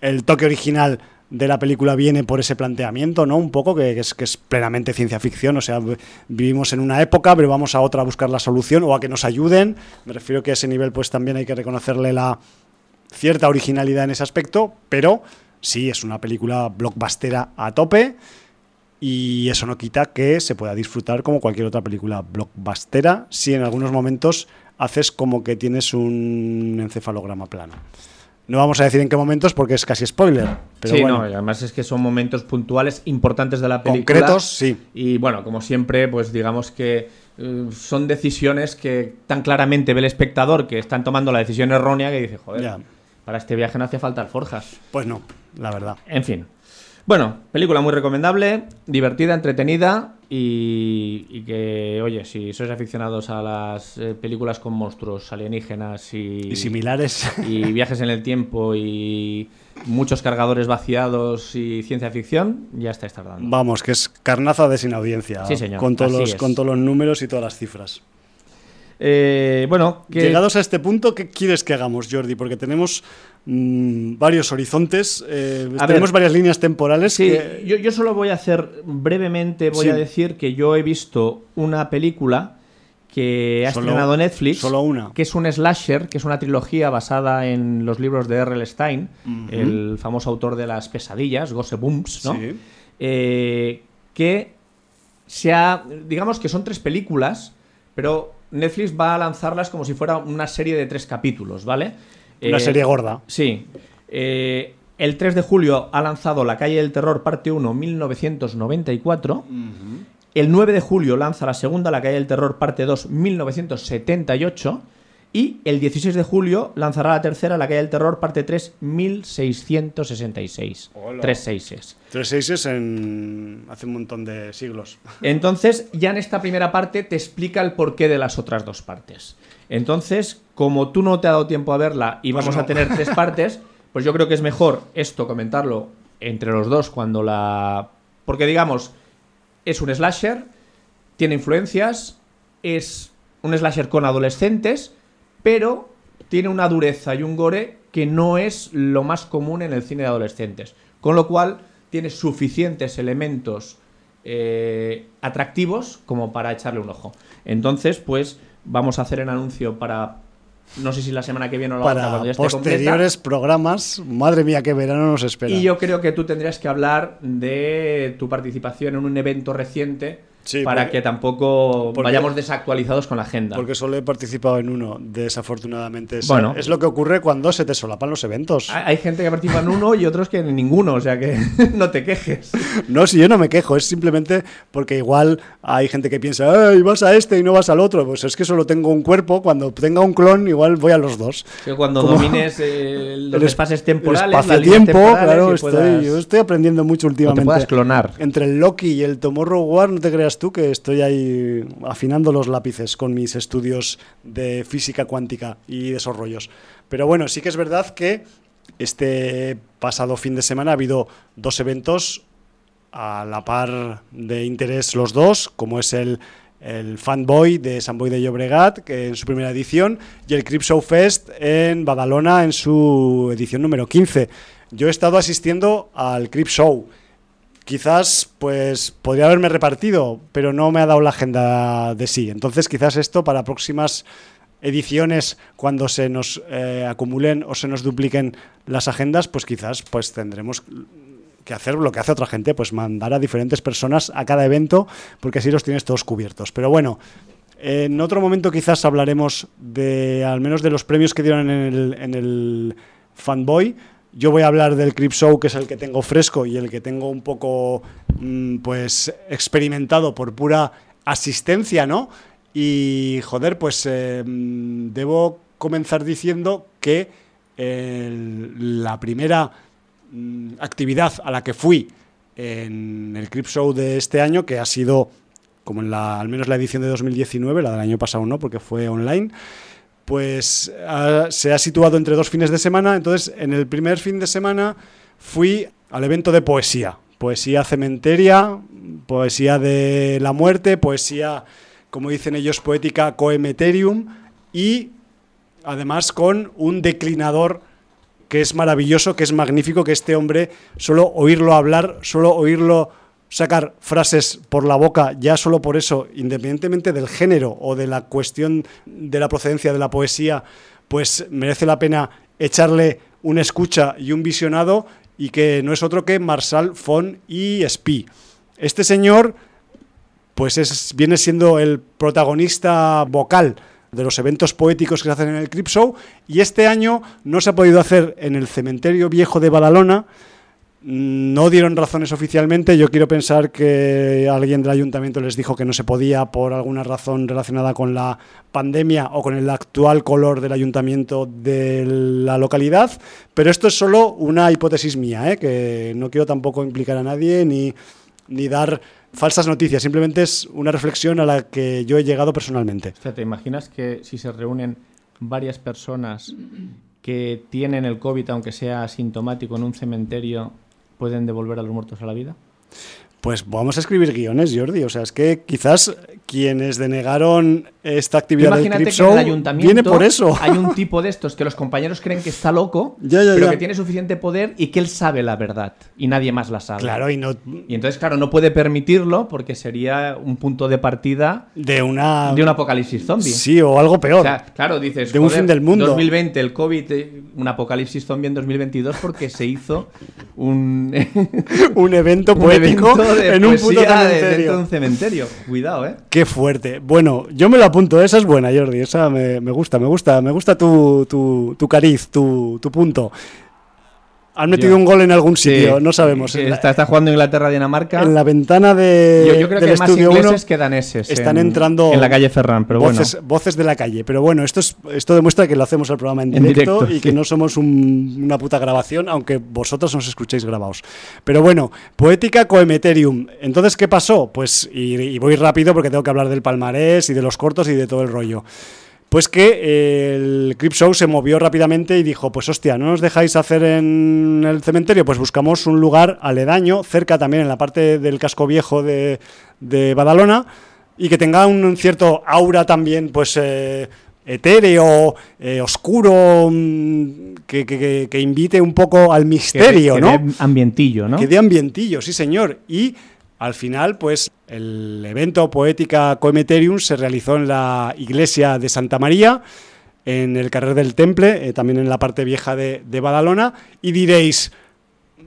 el toque original de la película viene por ese planteamiento, ¿no? Un poco que, es, plenamente ciencia ficción, o sea, vivimos en una época, pero vamos a otra a buscar la solución o a que nos ayuden. Me refiero que a ese nivel pues también hay que reconocerle la cierta originalidad en ese aspecto, pero sí es una película blockbustera a tope y eso no quita que se pueda disfrutar como cualquier otra película blockbustera si en algunos momentos haces como que tienes un encefalograma plano. No vamos a decir en qué momentos porque es casi spoiler, pero sí, bueno, no, y además es que son momentos puntuales importantes de la película. concretos sí. Y bueno, como siempre, pues digamos que eh, son decisiones que tan claramente ve el espectador que están tomando la decisión errónea que dice, joder, Ya. para este viaje no hacía falta alforjas. Pues no, la verdad. En fin. Bueno, película muy recomendable, divertida, entretenida y, y que, oye, si sois aficionados a las eh, películas con monstruos alienígenas y, Y similares. y viajes en el tiempo y muchos cargadores vaciados y ciencia ficción, ya estáis tardando. Vamos, que es carnaza de sin audiencia. Sí, señor, Con todos, los, con todos los números y todas las cifras. Eh, bueno, que... Llegados a este punto, ¿qué quieres que hagamos, Jordi? Porque tenemos mm, varios horizontes, eh, tenemos ver. varias líneas temporales. Sí, que- yo, yo solo voy a hacer brevemente, voy Sí. a decir que yo he visto una película que ha Solo- estrenado Netflix, solo una. que es un slasher, que es una trilogía basada en los libros de R.L. Stein, el famoso autor de las pesadillas, Goosebumps, ¿no? Sí. Eh, que se ha, digamos que son tres películas, pero Netflix va a lanzarlas como si fuera una serie de tres capítulos, ¿vale? Una Eh, serie gorda. Sí. Eh, el 3 de julio ha lanzado La calle del terror parte 1 1994. El 9 de julio lanza la segunda La calle del terror parte 2 1978. Y el 16 de julio lanzará la tercera La calle del terror parte 3 1666. Hola. Tres seises. Tres seises en hace un montón de siglos. Entonces, ya en esta primera parte te explica el porqué de las otras dos partes. Entonces, como tú no te ha dado tiempo a verla y Pues vamos no. a tener tres partes, pues yo creo que es mejor esto comentarlo entre los dos cuando la... Porque digamos, es un slasher, tiene influencias, es un slasher con adolescentes, pero tiene una dureza y un gore que no es lo más común en el cine de adolescentes. Con lo cual, tiene suficientes elementos eh, atractivos como para echarle un ojo. Entonces, pues vamos a hacer el anuncio para, no sé si la semana que viene o la otra, Para cuando ya esté posteriores programas, madre mía, qué verano nos espera. y yo creo que tú tendrías que hablar de tu participación en un evento reciente Sí, para porque- que tampoco porque- vayamos desactualizados con la agenda. Porque solo he participado en uno, desafortunadamente. Es, Bueno. es lo que ocurre cuando se te solapan los eventos. Hay gente que participa en uno y otros que en ninguno, o sea que no te quejes. No, si yo no me quejo, es simplemente porque igual hay gente que piensa, ¡ay, vas a este y no vas al otro! Pues es que solo tengo un cuerpo, cuando tenga un clon, igual voy a los dos. Que cuando Como- domines eh, los El es- espacios temporales, el espacio-tiempo, temporales claro, estoy, yo estoy aprendiendo mucho o te últimamente. puedas clonar. Entre el Loki y el Tomorrow War, no te creas tú que estoy ahí afinando los lápices con mis estudios de física cuántica y de esos rollos. Pero bueno, sí que es verdad que este pasado fin de semana ha habido dos eventos a la par de interés los dos, como es el, el Fanboy de San Boy de Llobregat, que en su primera edición, y el Crip Fest en Badalona en su edición número 15. Yo he estado asistiendo al Crip Show. Quizás, pues, podría haberme repartido, pero no me ha dado la agenda de sí. Entonces, quizás esto para próximas ediciones, cuando se nos eh, acumulen o se nos dupliquen las agendas, pues quizás pues tendremos que hacer lo que hace otra gente, pues mandar a diferentes personas a cada evento, porque así los tienes todos cubiertos. Pero bueno, en otro momento quizás hablaremos de al menos de los premios que dieron en el, en el Fanboy. Yo voy a hablar del Crip Show, que es el que tengo fresco y el que tengo un poco mm, pues experimentado por pura asistencia, ¿no? Y joder, pues eh, mm, debo comenzar diciendo que la primera mm, actividad a la que fui en el Crip Show de este año, que ha sido como en la, al menos la edición de 2019, la del año pasado no, porque fue online, pues se ha situado entre dos fines de semana. Entonces, en el primer fin de semana fui al evento de poesía. Poesía cementeria, poesía de la muerte, poesía, como dicen ellos, poética coemeterium y además con un declinador que es maravilloso, que es magnífico, que este hombre, solo oírlo hablar, solo oírlo sacar frases por la boca, ya solo por eso, independientemente del género o de la cuestión de la procedencia de la poesía, pues merece la pena echarle una escucha y un visionado y que no es otro que Marshall von y Spee. Este señor pues es, viene siendo el protagonista vocal de los eventos poéticos que se hacen en el Crip Show y este año no se ha podido hacer en el cementerio viejo de Badalona. No dieron razones oficialmente. Yo quiero pensar que alguien del ayuntamiento les dijo que no se podía por alguna razón relacionada con la pandemia o con el actual color del ayuntamiento de la localidad. Pero esto es solo una hipótesis mía, ¿eh? que no quiero tampoco implicar a nadie ni, ni dar falsas noticias. Simplemente es una reflexión a la que yo he llegado personalmente. O sea, ¿te imaginas que si se reúnen varias personas que tienen el COVID, aunque sea asintomático, en un cementerio, pueden devolver a los muertos a la vida? Pues vamos a escribir guiones, Jordi. O sea, es que quizás quienes denegaron esta actividad del Imagínate Crip que en el Show ayuntamiento viene por eso. hay un tipo de estos que los compañeros creen que está loco, Ya, ya, pero ya. que tiene suficiente poder y que él sabe la verdad y nadie más la sabe. Claro, y no Y entonces, claro, no puede permitirlo porque sería un punto de partida de una... de un apocalipsis zombie. Sí, o algo peor. O sea, claro, dices, De un fin del mundo. 2020, el COVID, eh, un apocalipsis zombie en 2022 porque se hizo un, un evento un poético evento de en un puto de- cementerio. dentro de un cementerio. Cuidado, ¿eh? Qué fuerte. Bueno, yo me lo apunto, esa es buena, Jordi. Esa me, me gusta, me gusta, me gusta tu, tu, tu cariz, tu, tu punto. Han metido Yo- un gol en algún sitio, Sí, no sabemos. está, está jugando Inglaterra-Dinamarca. en la ventana de, Yo, yo creo del que hay más estudio ingleses 1 que daneses. están en- entrando En la calle Ferran, pero voces, bueno. voces de la calle. Pero bueno, esto, es, esto demuestra que lo hacemos el programa en En directo, directo, y que sí. no somos un- una puta grabación, aunque vosotros nos escuchéis grabados. Pero bueno, Poética Coemeterium. Entonces, ¿qué pasó? Pues, y, y voy rápido porque tengo que hablar del palmarés y de los cortos y de todo el rollo. Pues que eh, el Crip Show se movió rápidamente y dijo, pues hostia, ¿no nos dejáis hacer en el cementerio? Pues buscamos un lugar aledaño, cerca también en la parte del casco viejo de, de Badalona, y que tenga un cierto aura también, pues... eh, etéreo, eh, oscuro, mm, que, que- que- que invite un poco al Que- misterio, que ¿no? dé ambientillo, ¿no? Que de ambientillo, sí señor. Y al final, pues el evento Poética Coemeterium se realizó en la iglesia de Santa María, en el carrer del Temple, eh, también en la parte vieja de, de Badalona. Y diréis,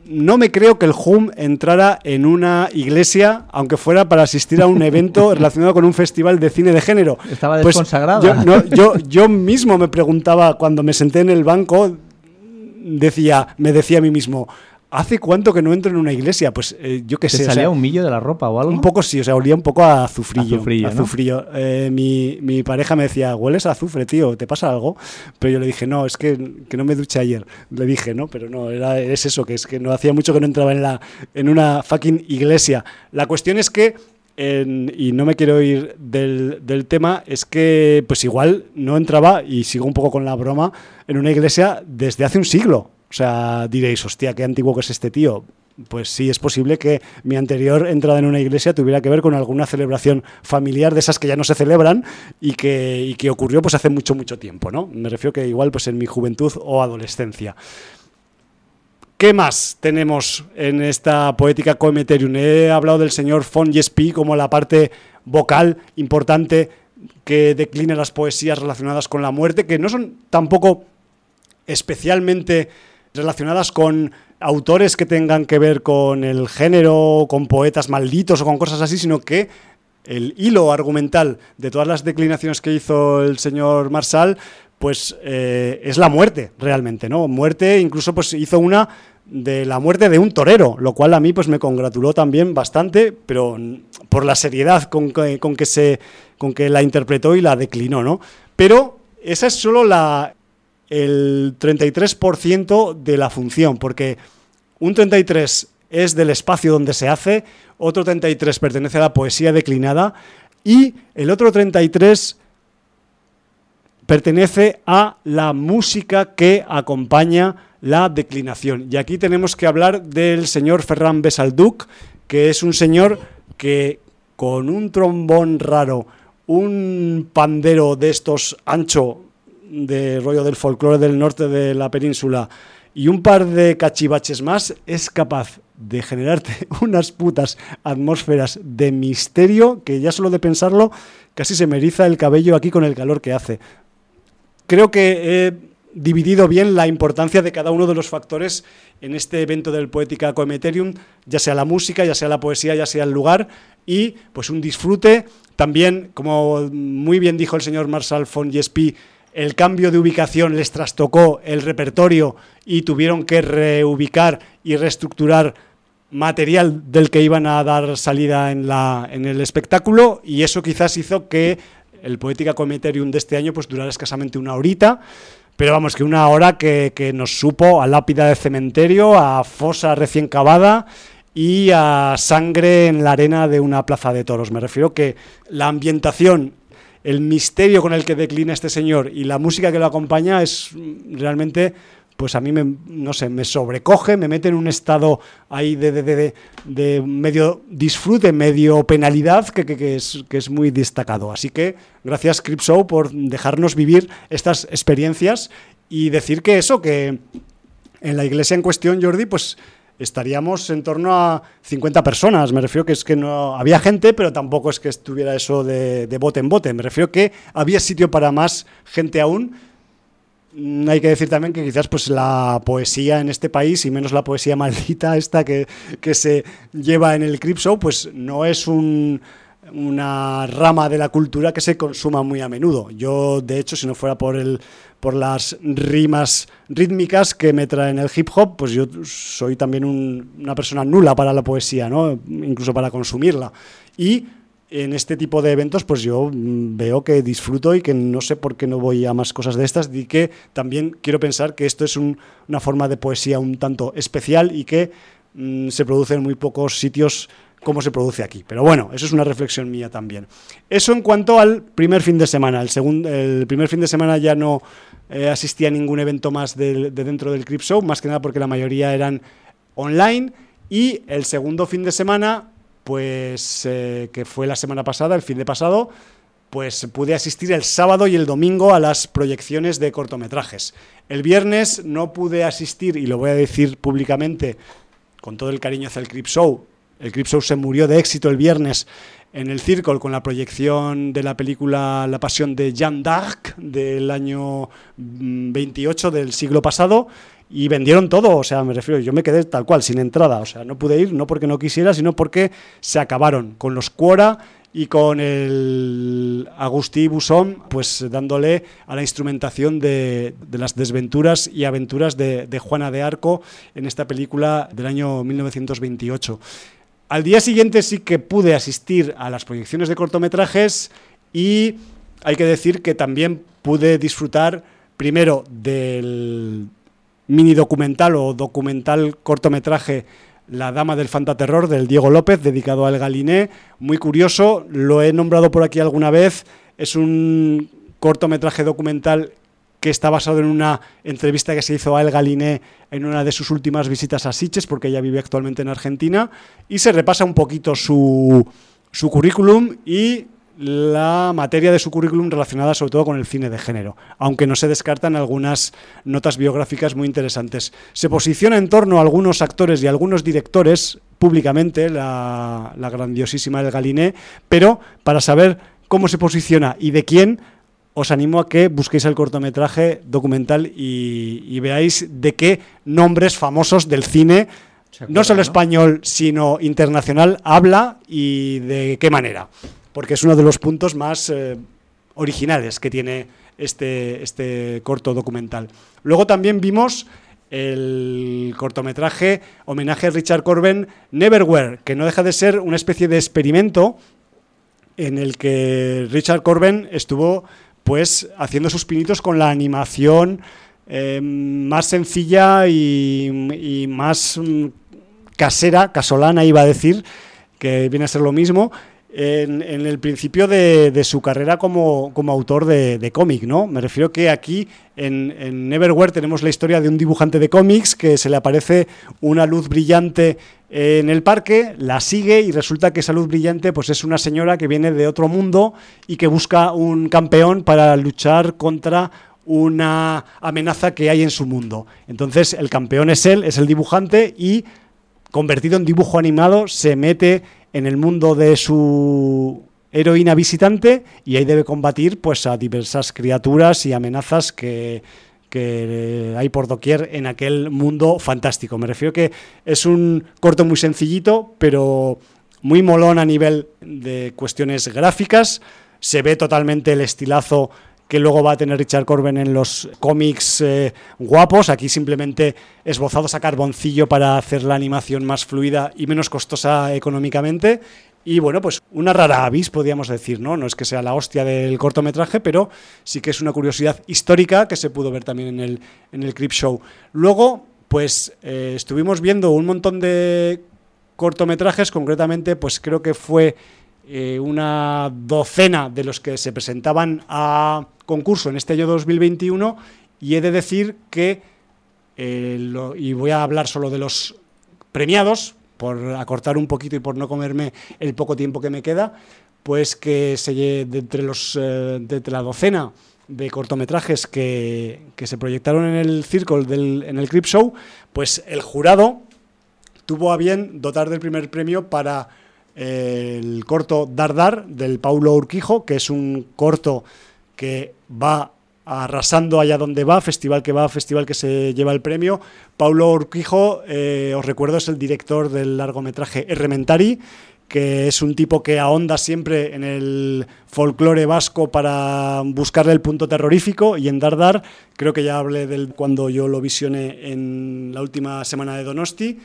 no me creo que el HUM entrara en una iglesia, aunque fuera para asistir a un evento relacionado con un festival de cine de género. Estaba Pues yo, no, yo, yo mismo me preguntaba cuando me senté en el banco, decía, me decía a mí mismo, ¿hace cuánto que no entro en una iglesia? Pues eh, yo qué ¿Te sé. o salía sea, un millo de la ropa o algo? un poco sí, o sea, olía un poco a azufrillo. Azufrillo. Eh, mi, mi pareja me decía, hueles a azufre, tío, ¿te pasa algo? Pero yo le dije, no, es que, que no me duché ayer. Le dije, no, pero no, era, es eso, que es que no hacía mucho que no entraba en, la, en una fucking iglesia. La cuestión es que, en- y no me quiero ir del, del tema, es que pues igual no entraba, y sigo un poco con la broma, en una iglesia desde hace un siglo. O sea, diréis, hostia, qué antiguo que es este tío. Pues sí, es posible que mi anterior entrada en una iglesia tuviera que ver con alguna celebración familiar de esas que ya no se celebran y que, que ocurrió pues hace mucho, mucho tiempo, ¿no? Me refiero que igual pues en mi juventud o adolescencia. ¿Qué más tenemos en esta poética Coemeterium? He hablado del señor Fon Yespi como la parte vocal importante que declina las poesías relacionadas con la muerte, que no son tampoco especialmente relacionadas con autores que tengan que ver con el género, con poetas malditos o con cosas así, sino que el hilo argumental de todas las declinaciones que hizo el señor Marsal, pues eh, es la muerte realmente, ¿no? Muerte, incluso pues hizo una de la muerte de un torero, lo cual a mí pues me congratuló también bastante, pero por la seriedad con que, con que se con que la interpretó y la declinó, ¿no? Pero esa es solo la el 33% de la función, porque un 33 es del espacio donde se hace, otro 33 pertenece a la poesía declinada y el otro 33 pertenece a la música que acompaña la declinación. Y aquí tenemos que hablar del señor Ferran Besalduc, que es un señor que con un trombón raro, un pandero de estos ancho de rollo del folclore del norte de la península y un par de cachivaches más, es capaz de generarte unas putas atmósferas de misterio que ya solo de pensarlo casi se me eriza el cabello aquí con el calor que hace. Creo que he dividido bien la importancia de cada uno de los factores en este evento del Poética Coemeterium, ya sea la música, ya sea la poesía, ya sea el lugar, y pues un disfrute. También, como muy bien dijo el señor Marshall von Yespi, el cambio de ubicación les trastocó el repertorio y tuvieron que reubicar y reestructurar material del que iban a dar salida en, la, en el espectáculo y eso quizás hizo que el Poética Cometerium de este año pues durara escasamente una horita, pero vamos, que una hora que, que nos supo a lápida de cementerio, a fosa recién cavada y a sangre en la arena de una plaza de toros. Me refiero que la ambientación, el misterio con el que declina este señor y la música que lo acompaña es mm, realmente pues a mí me, no sé, me sobrecoge, me mete en un estado ahí de, medio disfrute, medio penalidad, que, es, que es muy destacado. Así que gracias Cripshow por dejarnos vivir estas experiencias y decir que eso, que en la iglesia en cuestión, Jordi, pues estaríamos en torno a 50 personas. Me refiero que es que no había gente, pero tampoco es que estuviera eso de, de bote en bote. Me refiero que había sitio para más gente aún. Mm, Hay que decir también que quizás pues la poesía en este país, y menos la poesía maldita esta que, que se lleva en el Cripshow, pues no es un, una rama de la cultura que se consuma muy a menudo. Yo, de hecho, si no fuera por el por las rimas rítmicas que me traen el hip hop, pues yo soy también un, una persona nula para la poesía, ¿no? incluso para consumirla. Y en este tipo de eventos, pues yo mm, veo que disfruto y que no sé por qué no voy a más cosas de estas, y que también quiero pensar que esto es un, una forma de poesía un tanto especial y que mmm, se produce en muy pocos sitios como se produce aquí. Pero bueno, eso es una reflexión mía también. Eso en cuanto al primer fin de semana. El, segundo, el primer fin de semana ya no eh, asistía a ningún evento más de, de dentro del Crip Show, más que nada porque la mayoría eran online. Y el segundo fin de semana, pues eh, que fue la semana pasada, el fin de pasado, pues pude asistir el sábado y el domingo a las proyecciones de cortometrajes. El viernes no pude asistir, y lo voy a decir públicamente, con todo el cariño hacia el Crip Show, el Crip Show se murió de éxito el viernes en el Circle con la proyección de la película La Pasión de Jeanne d'Arc del año 28 del siglo pasado y vendieron todo, o sea, me refiero, yo me quedé tal cual, sin entrada, o sea, no pude ir, no porque no quisiera, sino porque se acabaron con los Quora y con el Agustí Busson, pues dándole a la instrumentación de, de las desventuras y aventuras de Juana de Arco en esta película del año 1928. Al día siguiente sí que pude asistir a las proyecciones de cortometrajes y hay que decir que también pude disfrutar primero del mini documental o documental cortometraje La Dama del Fantaterror del Diego López, dedicado al Galiné. Muy curioso, lo he nombrado por aquí alguna vez. Es un cortometraje documental que está basado en una entrevista que se hizo a El Galiné en una de sus últimas visitas a Siches, porque ella vive actualmente en Argentina, y se repasa un poquito su, su currículum y la materia de su currículum relacionada sobre todo con el cine de género, aunque no se descartan algunas notas biográficas muy interesantes. Se posiciona en torno a algunos actores y algunos directores públicamente, la, la grandiosísima El Galiné, pero para saber cómo se posiciona y de quién, os animo a que busquéis el cortometraje documental y, y veáis de qué nombres famosos del cine, acuerda, no solo español, sino internacional, habla y de qué manera. Porque es uno de los puntos más eh, originales que tiene este, este corto documental. Luego también vimos el cortometraje homenaje a Richard Corben Neverwhere, que no deja de ser una especie de experimento en el que Richard Corben estuvo pues haciendo sus pinitos con la animación eh, más sencilla y, y más mm, casera, casolana iba a decir, que viene a ser lo mismo, en, el principio de, su carrera como, autor de, cómic, ¿no? Me refiero que aquí en, en tenemos la historia de un dibujante de cómics que se le aparece una luz brillante en el parque, la sigue y resulta que esa luz brillante pues es una señora que viene de otro mundo y que busca un campeón para luchar contra una amenaza que hay en su mundo. Entonces el campeón es él, es el dibujante y convertido en dibujo animado se mete en el mundo de su heroína visitante y ahí debe combatir pues a diversas criaturas y amenazas que, que hay por doquier en aquel mundo fantástico. Me refiero que es un corto muy sencillito, pero muy molón a nivel de cuestiones gráficas. Se ve totalmente el estilazo que luego va a tener Richard Corben en los cómics eh, guapos. Aquí simplemente esbozados a carboncillo para hacer la animación más fluida y menos costosa económicamente. Y bueno, pues una rara avis, podríamos decir, ¿no? No es que sea la hostia del cortometraje, pero sí que es una curiosidad histórica que se pudo ver también en el, en el Crip Show. Luego, pues eh, estuvimos viendo un montón de cortometrajes, concretamente, pues creo que fue eh, una docena de los que se presentaban a concurso en este año 2021 y he de decir que eh, y voy a hablar solo de los premiados, por acortar un poquito y por no comerme el poco tiempo que me queda, pues que se de entre, los, eh, entre la docena de cortometrajes que, que se proyectaron en el Circle, del, en el Crip Show, pues el jurado tuvo a bien dotar del primer premio para el corto Dardar del Paulo Urquijo, que es un corto que va arrasando allá donde va, festival que va, festival que se lleva el premio. Paulo Urquijo, eh, os recuerdo, es el director del largometraje Errementari, que es un tipo que ahonda siempre en el folclore vasco para buscarle el punto terrorífico y en Dardar, creo que ya hablé del cuando yo lo visioné en la última semana de Donosti,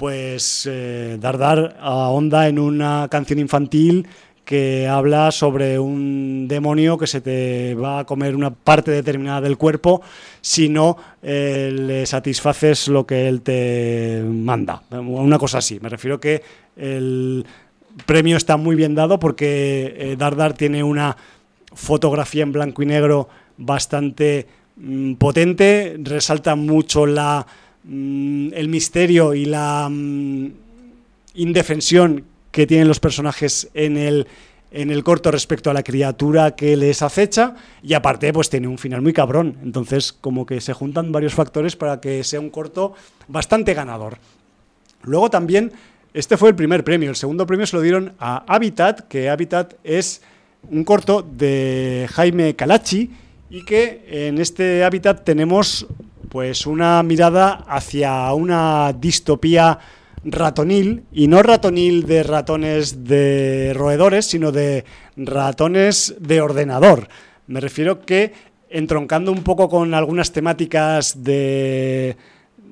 pues eh, Dardar ahonda en una canción infantil que habla sobre un demonio que se te va a comer una parte determinada del cuerpo si no eh, le satisfaces lo que él te manda. Una cosa así. Me refiero que el premio está muy bien dado porque eh, Dardar tiene una fotografía en blanco y negro bastante mm, potente, resalta mucho la, mm, el misterio y la mm, indefensión que tienen los personajes en el, en el corto respecto a la criatura que les acecha y aparte pues tiene un final muy cabrón. Entonces como que se juntan varios factores para que sea un corto bastante ganador. Luego también, este fue el primer premio, el segundo premio se lo dieron a Habitat, que Habitat es un corto de Jaime Calachi y que en este Habitat tenemos pues una mirada hacia una distopía ratonil y no ratonil de ratones de roedores, sino de ratones de ordenador. Me refiero que entroncando un poco con algunas temáticas de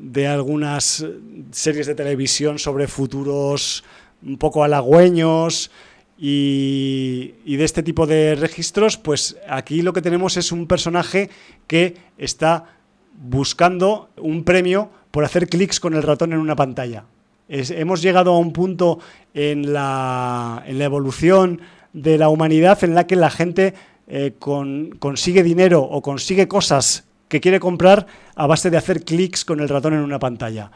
de algunas series de televisión sobre futuros un poco halagüeños y, y, de este tipo de registros, pues aquí lo que tenemos es un personaje que está buscando un premio por hacer clics con el ratón en una pantalla. Hemos llegado a un punto en la, evolución de la humanidad en la que la gente eh, con, consigue dinero o consigue cosas que quiere comprar a base de hacer clics con el ratón en una pantalla.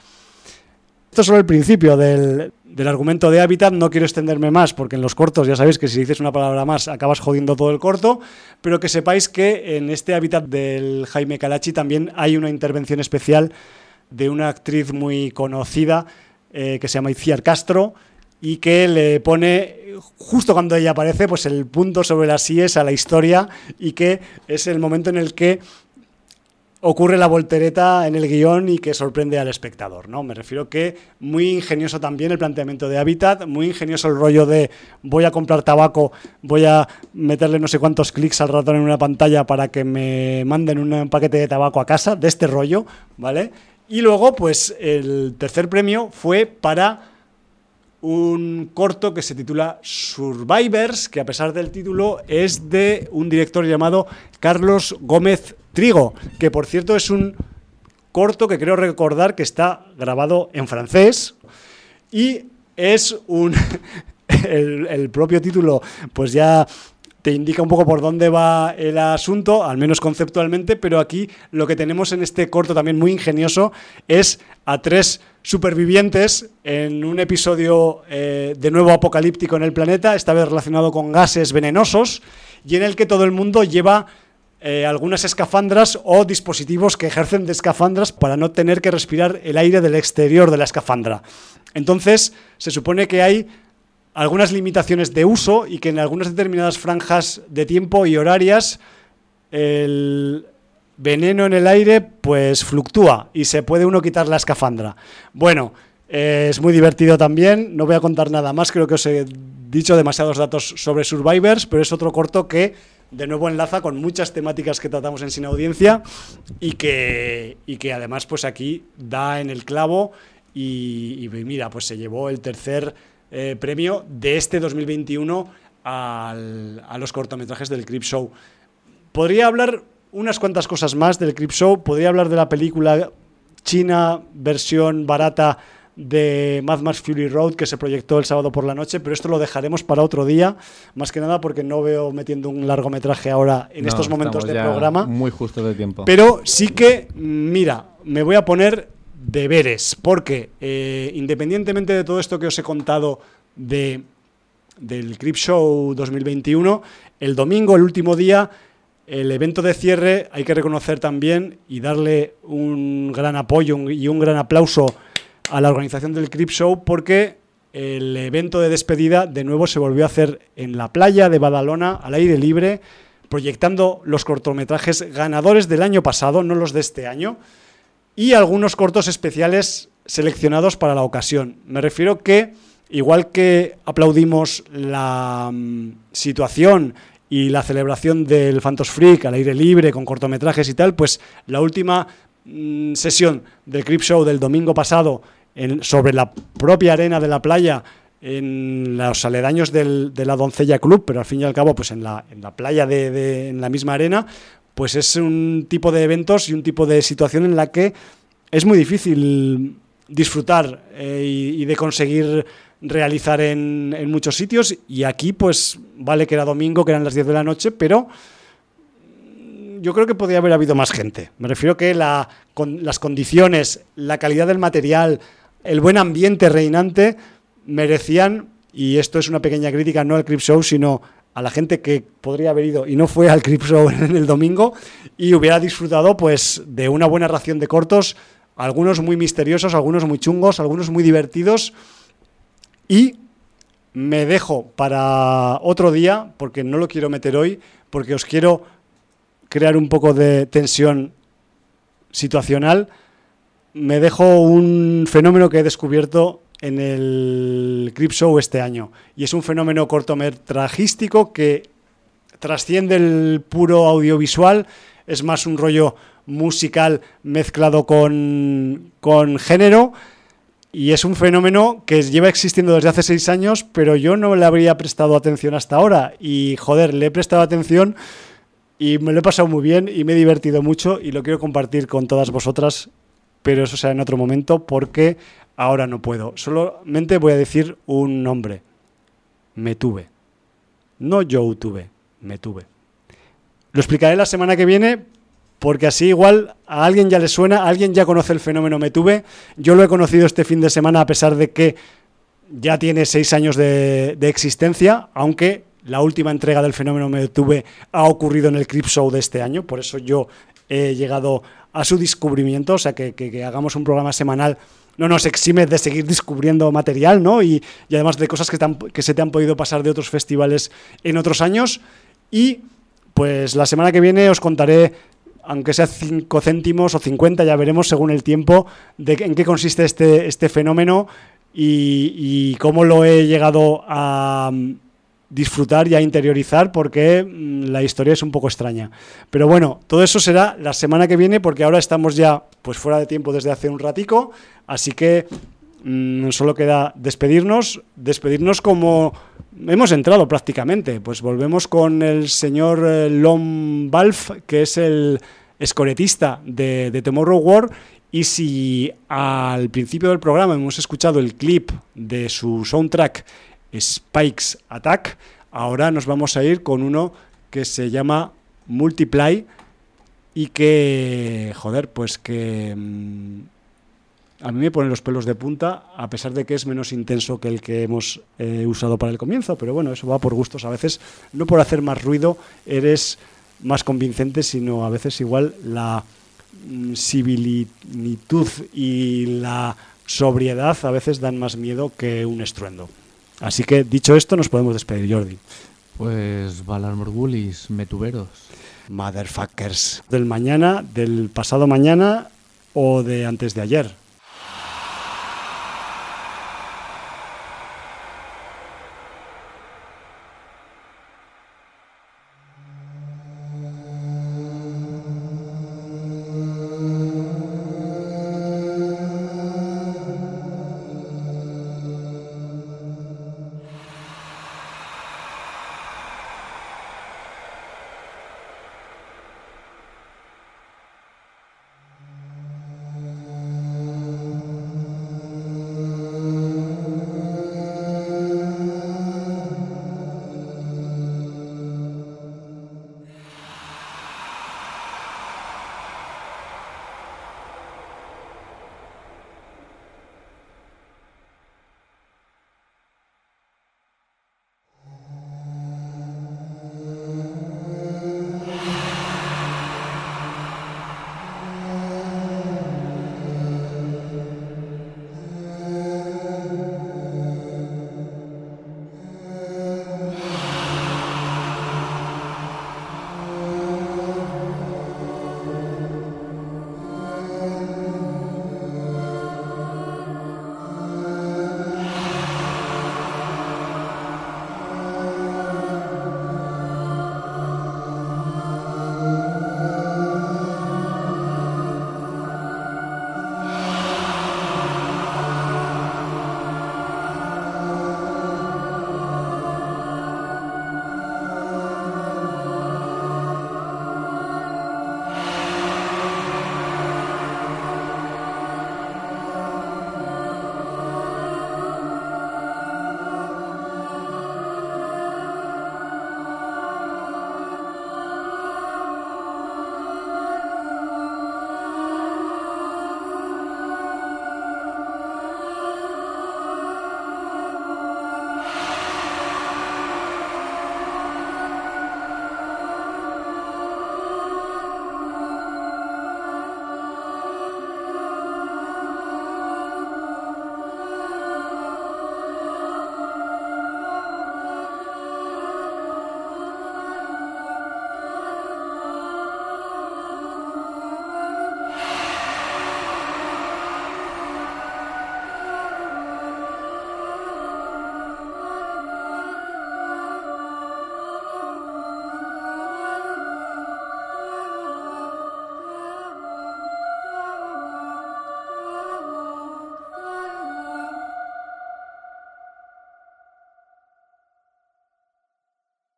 Esto es solo el principio del, del, argumento de Habitat, no quiero extenderme más porque en los cortos ya sabéis que si dices una palabra más acabas jodiendo todo el corto, pero que sepáis que en este Habitat del Jaime Calachi también hay una intervención especial de una actriz muy conocida eh, que se llama Iciar Castro y que le pone, justo cuando ella aparece, pues el punto sobre las IES a la historia y que es el momento en el que ocurre la voltereta en el guion y que sorprende al espectador, ¿no? Me refiero que muy ingenioso también el planteamiento de Habitat, muy ingenioso el rollo de voy a comprar tabaco, voy a meterle no sé cuántos clics al ratón en una pantalla para que me manden un paquete de tabaco a casa, de este rollo, ¿vale? Y luego, pues el tercer premio fue para un corto que se titula Survivors, que a pesar del título es de un director llamado Carlos Gómez Trigo, que por cierto es un corto que creo recordar que está grabado en francés y es un... el, propio título pues ya te indica un poco por dónde va el asunto, al menos conceptualmente, pero aquí lo que tenemos en este corto también muy ingenioso es a tres supervivientes en un episodio eh, de nuevo apocalíptico en el planeta, esta vez relacionado con gases venenosos, y en el que todo el mundo lleva eh, algunas escafandras o dispositivos que ejercen de escafandras para no tener que respirar el aire del exterior de la escafandra. Entonces, se supone que hay algunas limitaciones de uso y que en algunas determinadas franjas de tiempo y horarias el veneno en el aire pues fluctúa y se puede uno quitar la escafandra. Bueno, eh, es muy divertido también, no voy a contar nada más, creo que os he dicho demasiados datos sobre Survivors, pero es otro corto que de nuevo enlaza con muchas temáticas que tratamos en Sin Audiencia y que, y que además pues aquí da en el clavo y, y mira, pues se llevó el tercer eh, premio de este 2021 al, a los cortometrajes del Crip Show. Podría hablar unas cuantas cosas más del Crip Show, podría hablar de la película china versión barata de Mad Max Fury Road que se proyectó el sábado por la noche, pero esto lo dejaremos para otro día, más que nada porque no veo metiendo un largometraje ahora en No, estos momentos de programa. Muy justo de tiempo. Pero sí que, mira, me voy a poner deberes, porque eh, independientemente de todo esto que os he contado de, del Crip Show 2021, el domingo, el último día, el evento de cierre, hay que reconocer también y darle un gran apoyo y un gran aplauso a la organización del Crip Show porque el evento de despedida de nuevo se volvió a hacer en la playa de Badalona, al aire libre, proyectando los cortometrajes ganadores del año pasado, no los de este año, y algunos cortos especiales seleccionados para la ocasión. Me refiero que, igual que aplaudimos la mm, situación y la celebración del Phantos Freak al aire libre, con cortometrajes y tal, pues la última mm, sesión del Crip Show del domingo pasado sobre la propia arena de la playa, en los aledaños del, de la Doncella Club, pero al fin y al cabo, pues en la, en la playa de, en la misma arena, pues es un tipo de eventos y un tipo de situación en la que es muy difícil disfrutar eh, y, de conseguir realizar en, en, muchos sitios y aquí pues vale que era domingo, que eran las 10 de la noche, pero yo creo que podría haber habido más gente. Me refiero que la, con, las condiciones, la calidad del material, el buen ambiente reinante merecían, y esto es una pequeña crítica no al Crip Show, sino a la gente que podría haber ido y no fue al Crip Show en el domingo y hubiera disfrutado pues de una buena ración de cortos, algunos muy misteriosos, algunos muy chungos, algunos muy divertidos. Y me dejo para otro día porque no lo quiero meter hoy porque os quiero crear un poco de tensión situacional me dejo un fenómeno que he descubierto en el Crip Show este año. Y es un fenómeno cortometrajístico que trasciende el puro audiovisual, es más un rollo musical mezclado con, con género. Y es un fenómeno que lleva existiendo desde hace seis años, pero yo no le habría prestado atención hasta ahora. Y joder, le he prestado atención y me lo he pasado muy bien y me he divertido mucho y lo quiero compartir con todas vosotras pero eso será en otro momento porque ahora no puedo. Solamente voy a decir un nombre. Me tuve. No yo tuve, me tuve. Lo explicaré la semana que viene porque así igual a alguien ya le suena, a alguien ya conoce el fenómeno me tuve. Yo lo he conocido este fin de semana a pesar de que ya tiene seis años de, existencia, aunque la última entrega del fenómeno me tuve ha ocurrido en el Crip Show de este año, por eso yo he llegado a su descubrimiento, o sea, que, hagamos un programa semanal no nos exime de seguir descubriendo material, ¿no? Y, además de cosas que, que se te han podido pasar de otros festivales en otros años. Y pues la semana que viene os contaré, aunque sea 5 céntimos o 50, ya veremos según el tiempo, de en qué consiste este, este fenómeno y cómo lo he llegado a disfrutar y a interiorizar porque mm, la historia es un poco extraña. Pero bueno, todo eso será la semana que viene porque ahora estamos ya pues fuera de tiempo desde hace un ratico, así que mmm, solo queda despedirnos, despedirnos como hemos entrado prácticamente, pues volvemos con el señor eh, Lom Balf, que es el escoretista de, de Tomorrow War y si al principio del programa hemos escuchado el clip de su soundtrack Spikes Attack. Ahora nos vamos a ir con uno que se llama Multiply y que, joder, pues que mm, a mí me pone los pelos de punta, a pesar de que es menos intenso que el que hemos eh, usado para el comienzo, pero bueno, eso va por gustos. A veces, no por hacer más ruido, eres más convincente, sino a veces igual la mm, similitud y la sobriedad a veces dan más miedo que un estruendo. Así que, dicho esto, nos podemos despedir, Jordi. Pues Valar Morgulis, metuberos. Motherfuckers. Del mañana, del pasado mañana o de antes de ayer.